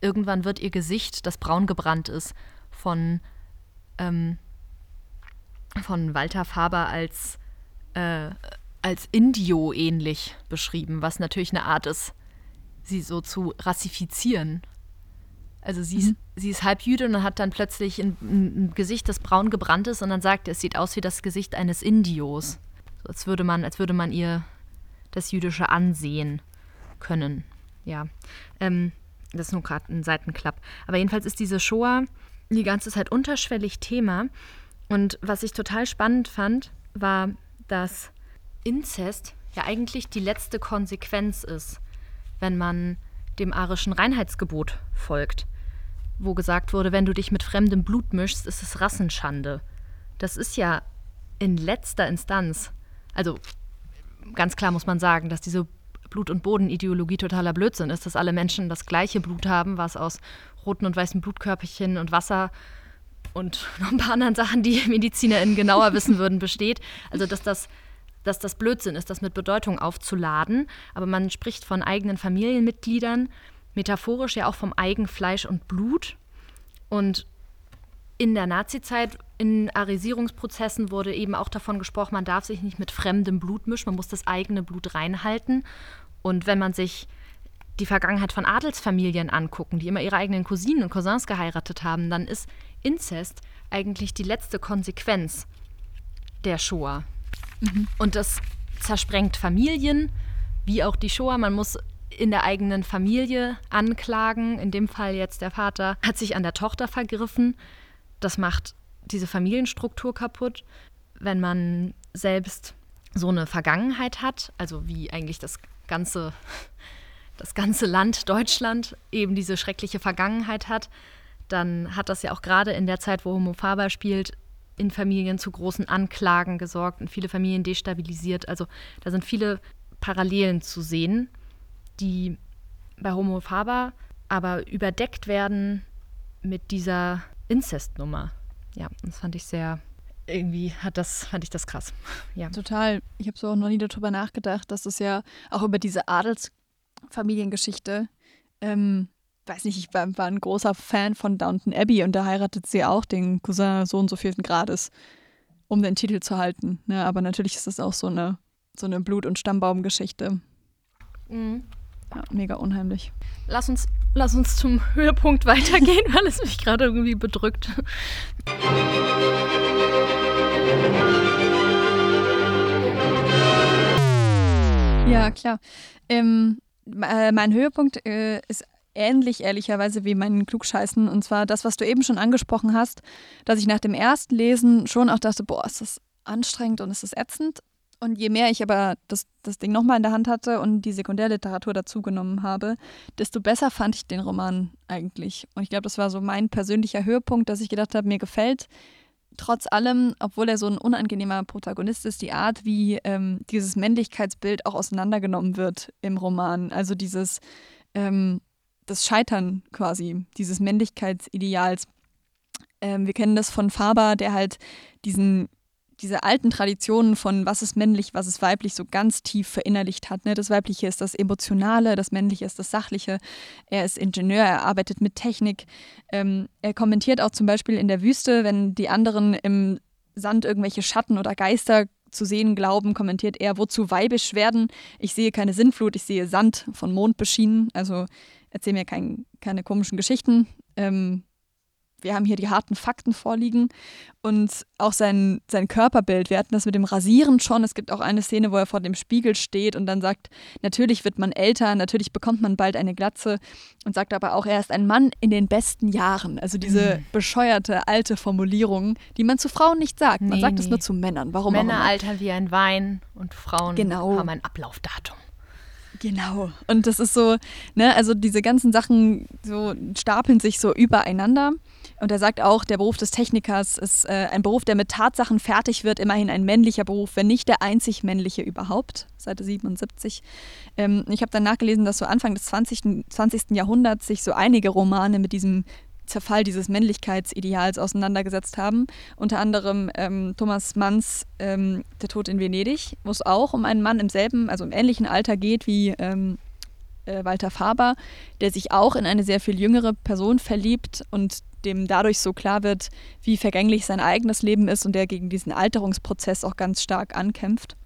Irgendwann wird ihr Gesicht, das braun gebrannt ist, von, ähm, von Walter Faber als, äh, als Indio ähnlich beschrieben, was natürlich eine Art ist, sie so zu rassifizieren also sie, mhm. ist, sie ist halb Jüdin und hat dann plötzlich ein, ein, Gesicht, das braun gebrannt ist und dann sagt er, es sieht aus wie das Gesicht eines Indios. als würde man, als würde man ihr das Jüdische ansehen können. Ja, ähm, das ist nur gerade ein Seitenklapp. Aber jedenfalls ist diese Shoah die ganze Zeit unterschwellig Thema. Und was ich total spannend fand, war, dass Inzest ja eigentlich die letzte Konsequenz ist, wenn man dem arischen Reinheitsgebot folgt, wo gesagt wurde, wenn du dich mit fremdem Blut mischst, ist es Rassenschande. Das ist ja in letzter Instanz, also ganz klar muss man sagen, dass diese Blut- und Bodenideologie totaler Blödsinn ist, dass alle Menschen das gleiche Blut haben, was aus roten und weißen Blutkörperchen und Wasser und noch ein paar anderen Sachen, die MedizinerInnen genauer wissen würden, besteht. Also, dass das, dass das Blödsinn ist, das mit Bedeutung aufzuladen. Aber man spricht von eigenen Familienmitgliedern, metaphorisch ja auch vom Eigenfleisch und Blut. Und in der Nazizeit, in Arisierungsprozessen wurde eben auch davon gesprochen, man darf sich nicht mit fremdem Blut mischen, man muss das eigene Blut reinhalten. Und wenn man sich die Vergangenheit von Adelsfamilien angucken, die immer ihre eigenen Cousinen und Cousins geheiratet haben, dann ist Inzest eigentlich die letzte Konsequenz der Shoah. Mhm. Und das zersprengt Familien, wie auch die Shoah. Man muss in der eigenen Familie anklagen. In dem Fall jetzt der Vater hat sich an der Tochter vergriffen. Das macht diese Familienstruktur kaputt. Wenn man selbst so eine Vergangenheit hat, also wie eigentlich das ganze, das ganze Land Deutschland eben diese schreckliche Vergangenheit hat, dann hat das ja auch gerade in der Zeit, wo Homo Faber spielt, in Familien zu großen Anklagen gesorgt und viele Familien destabilisiert. Also da sind viele Parallelen zu sehen, die bei Homo Faber aber überdeckt werden mit dieser Inzestnummer. Ja, das fand ich sehr, irgendwie hat das, fand ich das krass. Ja. Total. Ich habe so auch noch nie darüber nachgedacht, dass es ja auch über diese Adelsfamiliengeschichte ähm, weiß nicht, ich war, war, ein großer Fan von Downton Abbey und da heiratet sie auch den Cousin so und so vierten Grades, um den Titel zu halten. Ne? Aber natürlich ist das auch so eine, so eine Blut- und Stammbaumgeschichte. Mhm. Ja, mega unheimlich. Lass uns, lass uns zum Höhepunkt weitergehen, weil es mich gerade irgendwie bedrückt. Ja, klar. Ähm, äh, mein Höhepunkt äh, ist ähnlich ehrlicherweise wie meinen Klugscheißen. Und zwar das, was du eben schon angesprochen hast, dass ich nach dem ersten Lesen schon auch dachte, boah, ist das anstrengend und ist das ätzend. Und je mehr ich aber das, das Ding nochmal in der Hand hatte und die Sekundärliteratur dazugenommen habe, desto besser fand ich den Roman eigentlich. Und ich glaube, das war so mein persönlicher Höhepunkt, dass ich gedacht habe, mir gefällt trotz allem, obwohl er so ein unangenehmer Protagonist ist, die Art, wie ähm, dieses Männlichkeitsbild auch auseinandergenommen wird im Roman. Also dieses, ähm, das Scheitern quasi dieses Männlichkeitsideals. Ähm, wir kennen das von Faber, der halt diesen, diese alten Traditionen von was ist männlich, was ist weiblich so ganz tief verinnerlicht hat. Ne? Das Weibliche ist das Emotionale, das Männliche ist das Sachliche. Er ist Ingenieur, er arbeitet mit Technik. Ähm, er kommentiert auch zum Beispiel in der Wüste, wenn die anderen im Sand irgendwelche Schatten oder Geister zu sehen glauben, kommentiert er, wozu weibisch werden. Ich sehe keine Sinnflut, ich sehe Sand von Mond beschienen. Also erzähl mir kein, keine komischen Geschichten. Ähm, wir haben hier die harten Fakten vorliegen und auch sein, sein Körperbild. Wir hatten das mit dem Rasieren schon. Es gibt auch eine Szene, wo er vor dem Spiegel steht und dann sagt, natürlich wird man älter, natürlich bekommt man bald eine Glatze und sagt aber auch, er ist ein Mann in den besten Jahren. Also diese mhm. bescheuerte alte Formulierung, die man zu Frauen nicht sagt. Man nee, sagt es nee. nur zu Männern. Warum Männer altern wie ein Wein und Frauen genau. haben ein Ablaufdatum. Genau. Und das ist so, ne, also diese ganzen Sachen so stapeln sich so übereinander. Und er sagt auch, der Beruf des Technikers ist äh, ein Beruf, der mit Tatsachen fertig wird, immerhin ein männlicher Beruf, wenn nicht der einzig männliche überhaupt. Seite 77. Ähm, ich habe dann nachgelesen, dass so Anfang des 20. 20. Jahrhunderts sich so einige Romane mit diesem Zerfall dieses Männlichkeitsideals auseinandergesetzt haben. Unter anderem ähm, Thomas Manns ähm, Der Tod in Venedig, wo es auch um einen Mann im selben, also im ähnlichen Alter geht wie ähm, äh, Walter Faber, der sich auch in eine sehr viel jüngere Person verliebt und dem dadurch so klar wird, wie vergänglich sein eigenes Leben ist und der gegen diesen Alterungsprozess auch ganz stark ankämpft.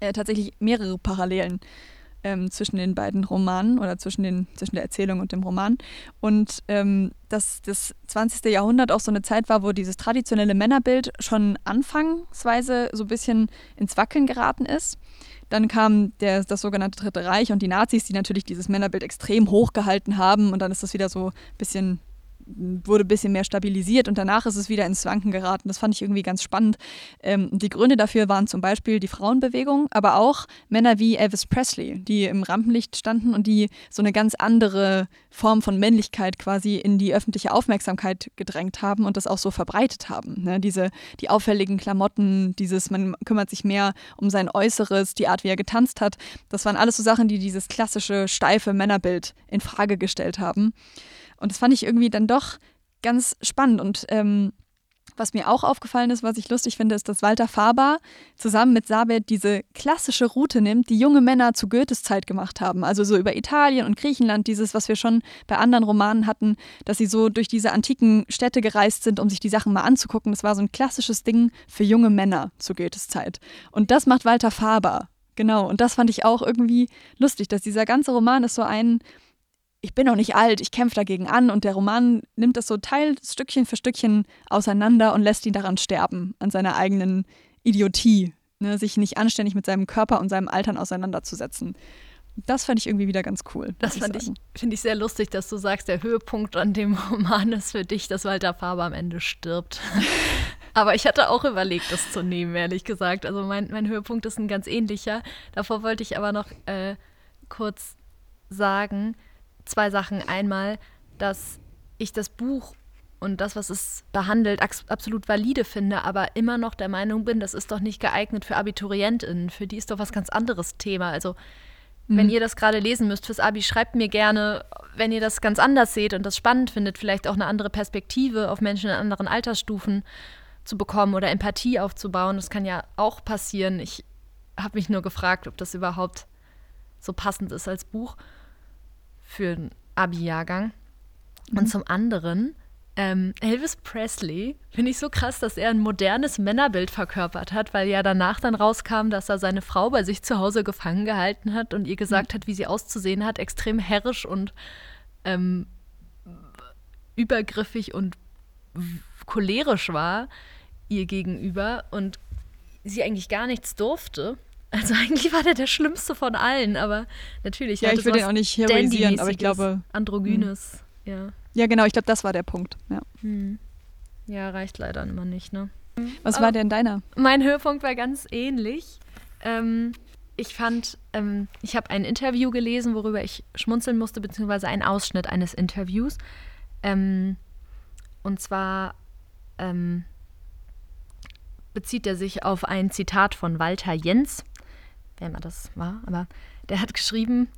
Äh, tatsächlich mehrere Parallelen ähm, zwischen den beiden Romanen oder zwischen, den, zwischen der Erzählung und dem Roman. Und ähm, dass das 20. Jahrhundert auch so eine Zeit war, wo dieses traditionelle Männerbild schon anfangsweise so ein bisschen ins Wackeln geraten ist. Dann kam der, das sogenannte Dritte Reich und die Nazis, die natürlich dieses Männerbild extrem hochgehalten haben. Und dann ist das wieder so ein bisschen wurde ein bisschen mehr stabilisiert und danach ist es wieder ins Wanken geraten. Das fand ich irgendwie ganz spannend. Ähm, die Gründe dafür waren zum Beispiel die Frauenbewegung, aber auch Männer wie Elvis Presley, die im Rampenlicht standen und die so eine ganz andere Form von Männlichkeit quasi in die öffentliche Aufmerksamkeit gedrängt haben und das auch so verbreitet haben. Ne? Diese, die auffälligen Klamotten, dieses, man kümmert sich mehr um sein Äußeres, die Art, wie er getanzt hat. Das waren alles so Sachen, die dieses klassische, steife Männerbild in Frage gestellt haben. Und das fand ich irgendwie dann doch ganz spannend. Und ähm, was mir auch aufgefallen ist, was ich lustig finde, ist, dass Walter Faber zusammen mit Sabet diese klassische Route nimmt, die junge Männer zu Goethes Zeit gemacht haben. Also so über Italien und Griechenland, dieses, was wir schon bei anderen Romanen hatten, dass sie so durch diese antiken Städte gereist sind, um sich die Sachen mal anzugucken. Das war so ein klassisches Ding für junge Männer zu Goethes Zeit. Und das macht Walter Faber. Genau. Und das fand ich auch irgendwie lustig, dass dieser ganze Roman ist so ein ich bin noch nicht alt, ich kämpfe dagegen an und der Roman nimmt das so Teil Stückchen für Stückchen auseinander und lässt ihn daran sterben, an seiner eigenen Idiotie, ne, sich nicht anständig mit seinem Körper und seinem Altern auseinanderzusetzen. Das fand ich irgendwie wieder ganz cool. Das fand ich, finde ich sehr lustig, dass du sagst, der Höhepunkt an dem Roman ist für dich, dass Walter Faber am Ende stirbt. aber ich hatte auch überlegt, das zu nehmen, ehrlich gesagt. Also mein, mein Höhepunkt ist ein ganz ähnlicher. Davor wollte ich aber noch äh, kurz sagen, zwei Sachen. Einmal, dass ich das Buch und das, was es behandelt, absolut valide finde, aber immer noch der Meinung bin, das ist doch nicht geeignet für AbiturientInnen. Für die ist doch was ganz anderes Thema. Also, mhm. wenn ihr das gerade lesen müsst fürs Abi, schreibt mir gerne, wenn ihr das ganz anders seht und das spannend findet, vielleicht auch eine andere Perspektive auf Menschen in anderen Altersstufen zu bekommen oder Empathie aufzubauen. Das kann ja auch passieren. Ich habe mich nur gefragt, ob das überhaupt so passend ist als Buch für einen Abi-Jahrgang. Mhm. Und zum anderen, ähm, Elvis Presley finde ich so krass, dass er ein modernes Männerbild verkörpert hat, weil ja danach dann rauskam, dass er seine Frau bei sich zu Hause gefangen gehalten hat und ihr gesagt mhm. hat, wie sie auszusehen hat, extrem herrisch und ähm, übergriffig und cholerisch war ihr gegenüber und sie eigentlich gar nichts durfte. Also eigentlich war der der schlimmste von allen, aber natürlich. Ja, ich will den auch nicht heroisieren, aber ich glaube. Androgynes, hm. ja. Ja, genau, ich glaube, das war der Punkt. Ja, hm. ja reicht leider immer nicht, ne? Was aber war denn deiner? Mein Höhepunkt war ganz ähnlich. Ähm, ich fand, ähm, ich habe ein Interview gelesen, worüber ich schmunzeln musste, beziehungsweise einen Ausschnitt eines Interviews. Ähm, und zwar ähm, bezieht er sich auf ein Zitat von Walter Jens wer immer das war, aber der hat geschrieben,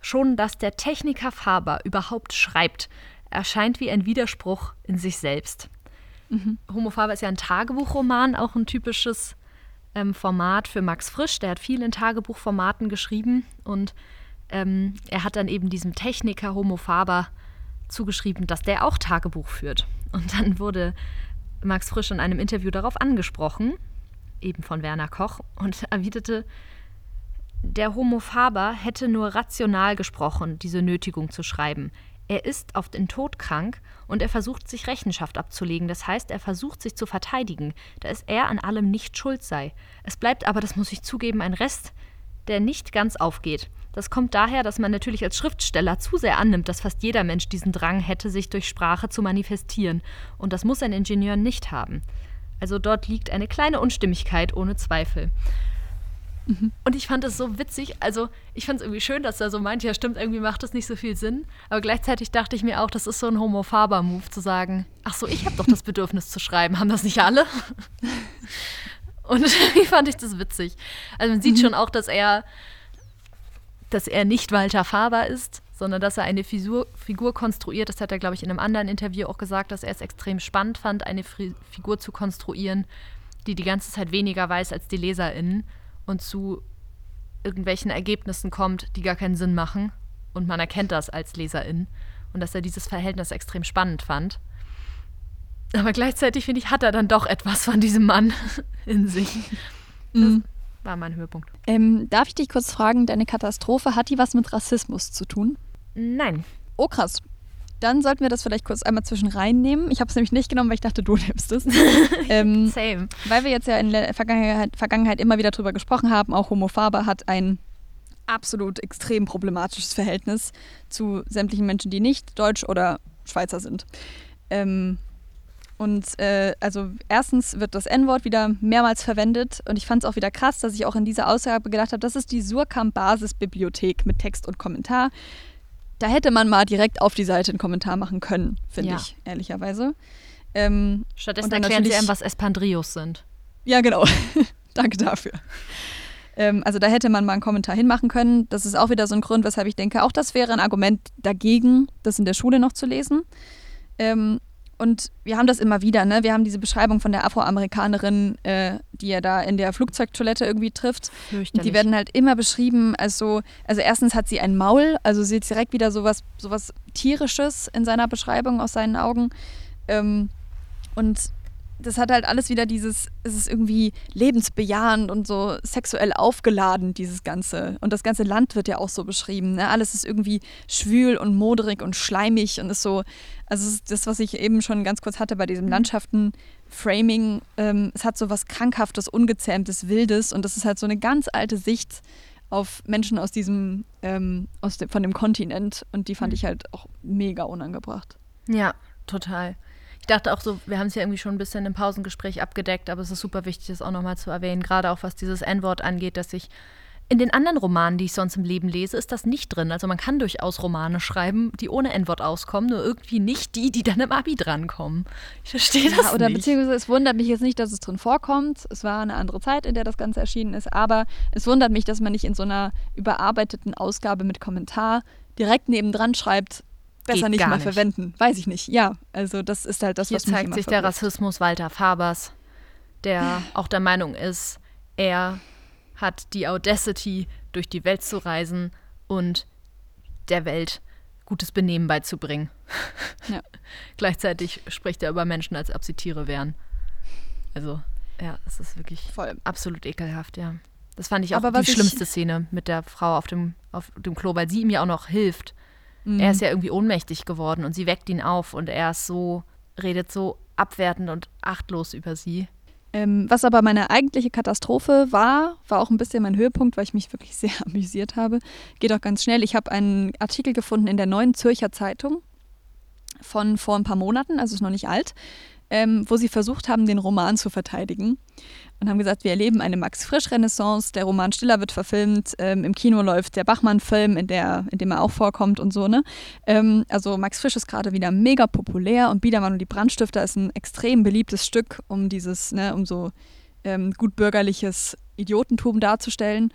schon dass der Techniker Faber überhaupt schreibt, erscheint wie ein Widerspruch in sich selbst. Mhm. Homo Faber ist ja ein Tagebuchroman, auch ein typisches ähm, Format für Max Frisch. Der hat viel in Tagebuchformaten geschrieben und ähm, er hat dann eben diesem Techniker Homo Faber zugeschrieben, dass der auch Tagebuch führt. Und dann wurde Max Frisch in einem Interview darauf angesprochen, eben von Werner Koch, und erwiderte, der Homo faber hätte nur rational gesprochen, diese Nötigung zu schreiben. Er ist auf den Tod krank und er versucht sich Rechenschaft abzulegen. Das heißt, er versucht sich zu verteidigen, da es er an allem nicht schuld sei. Es bleibt aber, das muss ich zugeben, ein Rest, der nicht ganz aufgeht. Das kommt daher, dass man natürlich als Schriftsteller zu sehr annimmt, dass fast jeder Mensch diesen Drang hätte, sich durch Sprache zu manifestieren. Und das muss ein Ingenieur nicht haben. Also dort liegt eine kleine Unstimmigkeit ohne Zweifel. Mhm. Und ich fand es so witzig. Also, ich fand es irgendwie schön, dass er so meint, ja, stimmt, irgendwie macht das nicht so viel Sinn. Aber gleichzeitig dachte ich mir auch, das ist so ein Homo-Faber-Move zu sagen: Ach so, ich habe doch das Bedürfnis zu schreiben. Haben das nicht alle? Und irgendwie fand ich das witzig. Also, man sieht mhm. schon auch, dass er, dass er nicht Walter Faber ist, sondern dass er eine Figur, Figur konstruiert. Das hat er, glaube ich, in einem anderen Interview auch gesagt, dass er es extrem spannend fand, eine Figur zu konstruieren, die die ganze Zeit weniger weiß als die LeserInnen und zu irgendwelchen Ergebnissen kommt, die gar keinen Sinn machen. Und man erkennt das als Leserin. Und dass er dieses Verhältnis extrem spannend fand. Aber gleichzeitig, finde ich, hat er dann doch etwas von diesem Mann in sich. Das, mhm. war mein Höhepunkt. Ähm, darf ich dich kurz fragen, deine Katastrophe, hat die was mit Rassismus zu tun? Nein. Oh, krass. Dann sollten wir das vielleicht kurz einmal zwischen reinnehmen. Ich habe es nämlich nicht genommen, weil ich dachte, du nimmst es. ähm, Same. weil wir jetzt ja in der Vergangenheit, Vergangenheit immer wieder drüber gesprochen haben, auch Homo Faber hat ein absolut extrem problematisches Verhältnis zu sämtlichen Menschen, die nicht Deutsch oder Schweizer sind. Ähm, und äh, also erstens wird das N-Wort wieder mehrmals verwendet und ich fand es auch wieder krass, dass ich auch in dieser Ausgabe gedacht habe, das ist die Surkamp Basisbibliothek mit Text und Kommentar. Da hätte man mal direkt auf die Seite einen Kommentar machen können, finde Ja. ich, ehrlicherweise. Ähm, Stattdessen erklären sie einem, was Espandrios sind. ja, genau. Danke dafür. Ähm, also da hätte man mal einen Kommentar hinmachen können. Das ist auch wieder so ein Grund, weshalb ich denke, auch das wäre ein Argument dagegen, das in der Schule noch zu lesen. Ähm, und wir haben das immer wieder, ne? Wir haben diese Beschreibung von der Afroamerikanerin, äh, die er da in der Flugzeugtoilette irgendwie trifft. Die werden halt immer beschrieben als so, also erstens hat sie ein Maul, also sie hat direkt wieder sowas, sowas Tierisches in seiner Beschreibung aus seinen Augen. Ähm, und das hat halt alles wieder dieses, es ist irgendwie lebensbejahend und so sexuell aufgeladen, dieses Ganze. Und das ganze Land wird ja auch so beschrieben. Ne? Alles ist irgendwie schwül und moderig und schleimig und ist so, also es ist das, was ich eben schon ganz kurz hatte bei diesem Landschaften-Framing. Ähm, es hat so was Krankhaftes, Ungezähmtes, Wildes und das ist halt so eine ganz alte Sicht auf Menschen aus diesem, ähm, aus dem, von dem Kontinent und die fand ich halt auch mega unangebracht. Ja, total. Ich dachte auch so, wir haben es ja irgendwie schon ein bisschen im Pausengespräch abgedeckt, aber es ist super wichtig, das auch nochmal zu erwähnen, gerade auch was dieses N-Wort angeht, dass ich in den anderen Romanen, die ich sonst im Leben lese, ist das nicht drin. Also man kann durchaus Romane schreiben, die ohne N-Wort auskommen, nur irgendwie nicht die, die dann im Abi drankommen. Ich verstehe das Ja, oder nicht. beziehungsweise es wundert mich jetzt nicht, dass es drin vorkommt. Es war eine andere Zeit, in der das Ganze erschienen ist, aber es wundert mich, dass man nicht in so einer überarbeiteten Ausgabe mit Kommentar direkt nebendran schreibt, besser nicht mal nicht. verwenden. Weiß ich nicht. Ja, also das ist halt das, Hier was mich zeigt immer sich der verwirrt. Rassismus Walter Fabers, der auch der Meinung ist, er hat die Audacity, durch die Welt zu reisen und der Welt gutes Benehmen beizubringen. Ja. Gleichzeitig spricht er über Menschen, als ob sie Tiere wären. Also, ja, es ist wirklich Voll. absolut ekelhaft, ja. Das fand ich auch Aber die schlimmste Szene mit der Frau auf dem, auf dem Klo, weil sie ihm ja auch noch hilft. Mhm. Er ist ja irgendwie ohnmächtig geworden und sie weckt ihn auf und er ist so, redet so abwertend und achtlos über sie. Ähm, was aber meine eigentliche Katastrophe war, war auch ein bisschen mein Höhepunkt, weil ich mich wirklich sehr amüsiert habe. Geht auch ganz schnell. Ich habe einen Artikel gefunden in der Neuen Zürcher Zeitung von vor ein paar Monaten, also ist noch nicht alt, ähm, wo sie versucht haben, den Roman zu verteidigen. Und haben gesagt, wir erleben eine Max-Frisch-Renaissance, der Roman Stiller wird verfilmt, ähm, im Kino läuft der Bachmann-Film, in, in dem er auch vorkommt und so, ne? Ähm, also Max Frisch ist gerade wieder mega populär und Biedermann und die Brandstifter ist ein extrem beliebtes Stück, um dieses, ne, um so ähm, gut bürgerliches Idiotentum darzustellen.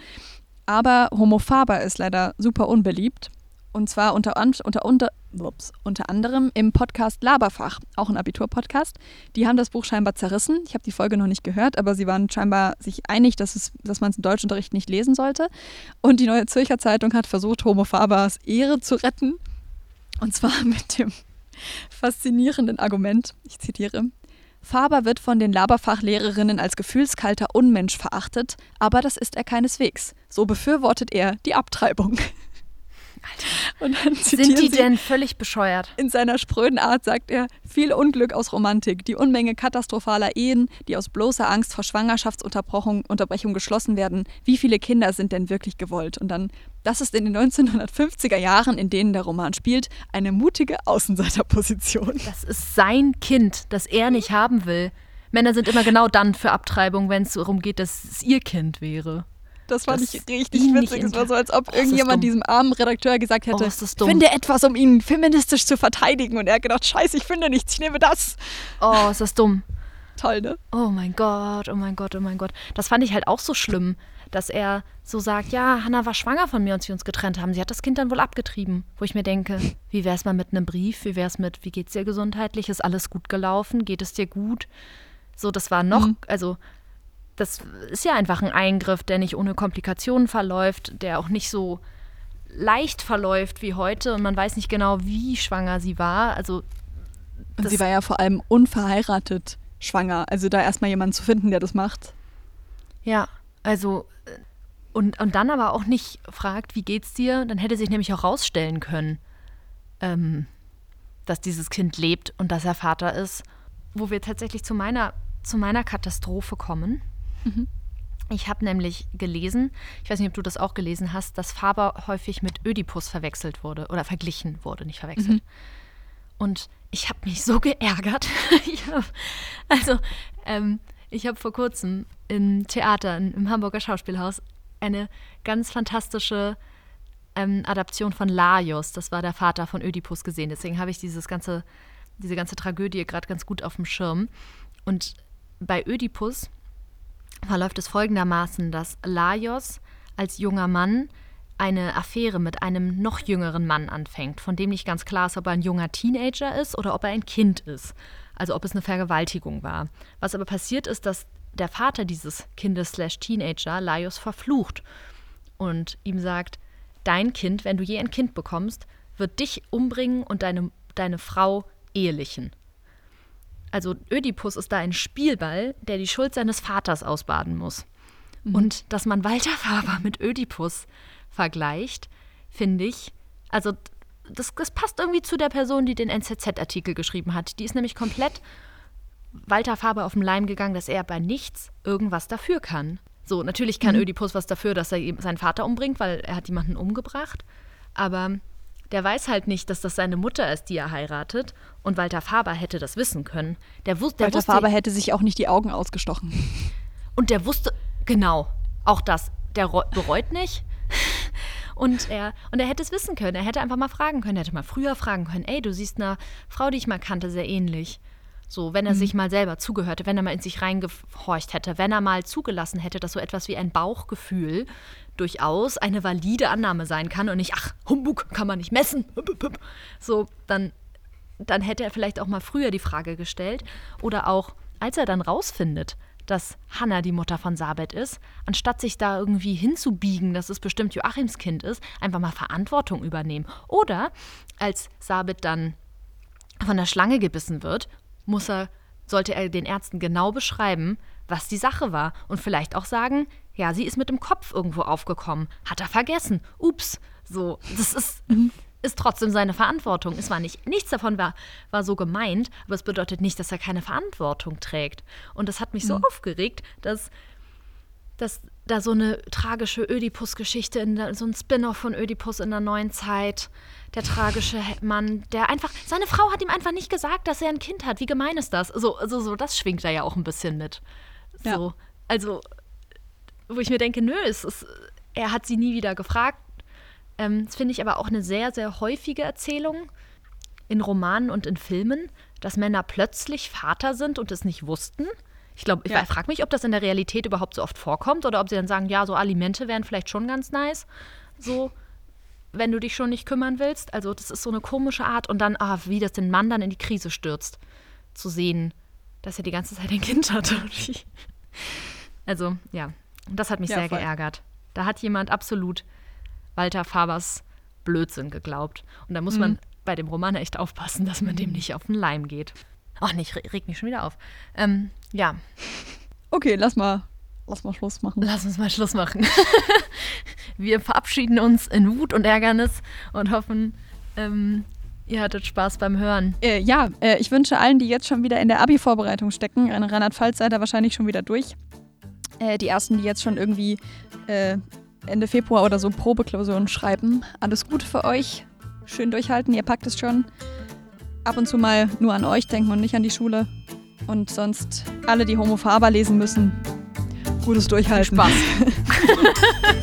Aber Homo Faber ist leider super unbeliebt. Und zwar unter, unter, unter, ups, unter anderem im Podcast Laberfach, auch ein Abitur-Podcast. Die haben das Buch scheinbar zerrissen. Ich habe die Folge noch nicht gehört, aber sie waren scheinbar sich einig, dass, es, dass man es im Deutschunterricht nicht lesen sollte. Und die Neue Zürcher Zeitung hat versucht, Homo Fabers Ehre zu retten. Und zwar mit dem faszinierenden Argument, ich zitiere, Faber wird von den Laberfachlehrerinnen als gefühlskalter Unmensch verachtet, aber das ist er keineswegs. So befürwortet er die Abtreibung. Und dann Sind die sie, denn völlig bescheuert? in seiner spröden Art sagt er, viel Unglück aus Romantik, die Unmenge katastrophaler Ehen, die aus bloßer Angst vor Schwangerschaftsunterbrechung Unterbrechung geschlossen werden. Wie viele Kinder sind denn wirklich gewollt? Und dann, das ist in den 1950er Jahren, in denen der Roman spielt, eine mutige Außenseiterposition. Das ist sein Kind, das er nicht haben will. Männer sind immer genau dann für Abtreibung, wenn es darum geht, dass es ihr Kind wäre. Das fand Das ich richtig witzig. Es war so, als ob Oh, irgendjemand diesem armen Redakteur gesagt hätte, Oh, finde etwas, um ihn feministisch zu verteidigen. Und er hat gedacht, scheiße, ich finde nichts, ich nehme das. Oh, ist das dumm. Toll, ne? Oh mein Gott, oh mein Gott, oh mein Gott. Das fand ich halt auch so schlimm, dass er so sagt, ja, Hannah war schwanger von mir, als wir uns getrennt haben. Sie hat das Kind dann wohl abgetrieben. Wo ich mir denke, wie wär's mal mit einem Brief? Wie wär's mit, wie geht's dir gesundheitlich? Ist alles gut gelaufen? Geht es dir gut? So, das war noch, Mhm. also das ist ja einfach ein Eingriff, der nicht ohne Komplikationen verläuft, der auch nicht so leicht verläuft wie heute und man weiß nicht genau, wie schwanger sie war. Also Und sie war ja vor allem unverheiratet schwanger. Also da erstmal jemanden zu finden, der das macht. Ja, Also, äh, und, und dann aber auch nicht fragt, wie geht's dir? Dann hätte sich nämlich auch rausstellen können, ähm, dass dieses Kind lebt und dass er Vater ist. Wo wir tatsächlich zu meiner, zu meiner Katastrophe kommen. Mhm. Ich habe nämlich gelesen, ich weiß nicht, ob du das auch gelesen hast, dass Faber häufig mit Ödipus verwechselt wurde oder verglichen wurde, nicht verwechselt. Mhm. Und ich habe mich so geärgert. hab, also, ähm, ich habe vor kurzem im Theater, im Hamburger Schauspielhaus, eine ganz fantastische ähm, Adaption von Laios, das war der Vater von Ödipus, gesehen. Deswegen habe ich dieses ganze, diese ganze Tragödie gerade ganz gut auf dem Schirm. Und bei Ödipus verläuft es folgendermaßen, dass Laios als junger Mann eine Affäre mit einem noch jüngeren Mann anfängt, von dem nicht ganz klar ist, ob er ein junger Teenager ist oder ob er ein Kind ist. Also ob es eine Vergewaltigung war. Was aber passiert ist, dass der Vater dieses Kindes slash Teenager Laios verflucht und ihm sagt, dein Kind, wenn du je ein Kind bekommst, wird dich umbringen und deine, deine Frau ehelichen. Also Ödipus ist da ein Spielball, der die Schuld seines Vaters ausbaden muss. Mhm. Und dass man Walter Faber mit Ödipus vergleicht, finde ich, also das, das passt irgendwie zu der Person, die den NZZ-Artikel geschrieben hat. Die ist nämlich komplett Walter Faber auf den Leim gegangen, dass er bei nichts irgendwas dafür kann. So, natürlich kann mhm. Ödipus was dafür, dass er seinen Vater umbringt, weil er hat jemanden umgebracht. Aber der weiß halt nicht, dass das seine Mutter ist, die er heiratet. Und Walter Faber hätte das wissen können. Der, wus der Walter wusste, Faber hätte sich auch nicht die Augen ausgestochen. Und der wusste, genau, auch das. Der bereut nicht. Und er, und er hätte es wissen können. Er hätte einfach mal fragen können. Er hätte mal früher fragen können: Ey, du siehst einer Frau, die ich mal kannte, sehr ähnlich. So, wenn er mhm. sich mal selber zugehört hätte, wenn er mal in sich reingehorcht hätte, wenn er mal zugelassen hätte, dass so etwas wie ein Bauchgefühl durchaus eine valide Annahme sein kann und nicht, ach, Humbug, kann man nicht messen. So, dann, dann hätte er vielleicht auch mal früher die Frage gestellt. Oder auch, als er dann rausfindet, dass Hannah die Mutter von Sabet ist, anstatt sich da irgendwie hinzubiegen, dass es bestimmt Joachims Kind ist, einfach mal Verantwortung übernehmen. Oder als Sabet dann von der Schlange gebissen wird muss er, sollte er den Ärzten genau beschreiben, was die Sache war und vielleicht auch sagen, ja, sie ist mit dem Kopf irgendwo aufgekommen, hat er vergessen, ups, so, das ist, ist trotzdem seine Verantwortung. Es war nicht, nichts davon war, war so gemeint, aber es bedeutet nicht, dass er keine Verantwortung trägt. Und das hat mich so mhm. aufgeregt, dass, dass da so eine tragische Ödipus-Geschichte, so ein Spin-off von Ödipus in der neuen Zeit, der tragische Mann, der einfach, seine Frau hat ihm einfach nicht gesagt, dass er ein Kind hat. Wie gemein ist das? So, also, so das schwingt da ja auch ein bisschen mit. So, ja. also, wo ich mir denke, nö, es ist, er hat sie nie wieder gefragt. Ähm, das finde ich aber auch eine sehr, sehr häufige Erzählung in Romanen und in Filmen, dass Männer plötzlich Vater sind und es nicht wussten. Ich glaube, ich ja. frage mich, ob das in der Realität überhaupt so oft vorkommt oder ob sie dann sagen, ja, so Alimente wären vielleicht schon ganz nice. So, wenn du dich schon nicht kümmern willst. Also das ist so eine komische Art und dann, ah, wie das den Mann dann in die Krise stürzt, zu sehen, dass er die ganze Zeit ein Kind hatte. also ja, das hat mich ja, sehr voll. geärgert. Da hat jemand absolut Walter Fabers Blödsinn geglaubt. Und da muss mhm. man bei dem Roman echt aufpassen, dass man dem nicht auf den Leim geht. Ach, nicht, regt mich schon wieder auf. Ähm, ja. Okay, lass mal lass mal Schluss machen. Lass uns mal Schluss machen. Wir verabschieden uns in Wut und Ärgernis und hoffen, ähm, ihr hattet Spaß beim Hören. Äh, ja, äh, ich wünsche allen, die jetzt schon wieder in der Abi-Vorbereitung stecken, in Rheinland-Pfalz seid ihr wahrscheinlich schon wieder durch. Äh, die ersten, die jetzt schon irgendwie äh, Ende Februar oder so Probeklausuren schreiben. Alles Gute für euch. Schön durchhalten, ihr packt es schon. Ab und zu mal nur an euch denken und nicht an die Schule. Und sonst alle, die Homo Faber lesen müssen, Gutes Durchhalten. Spaß.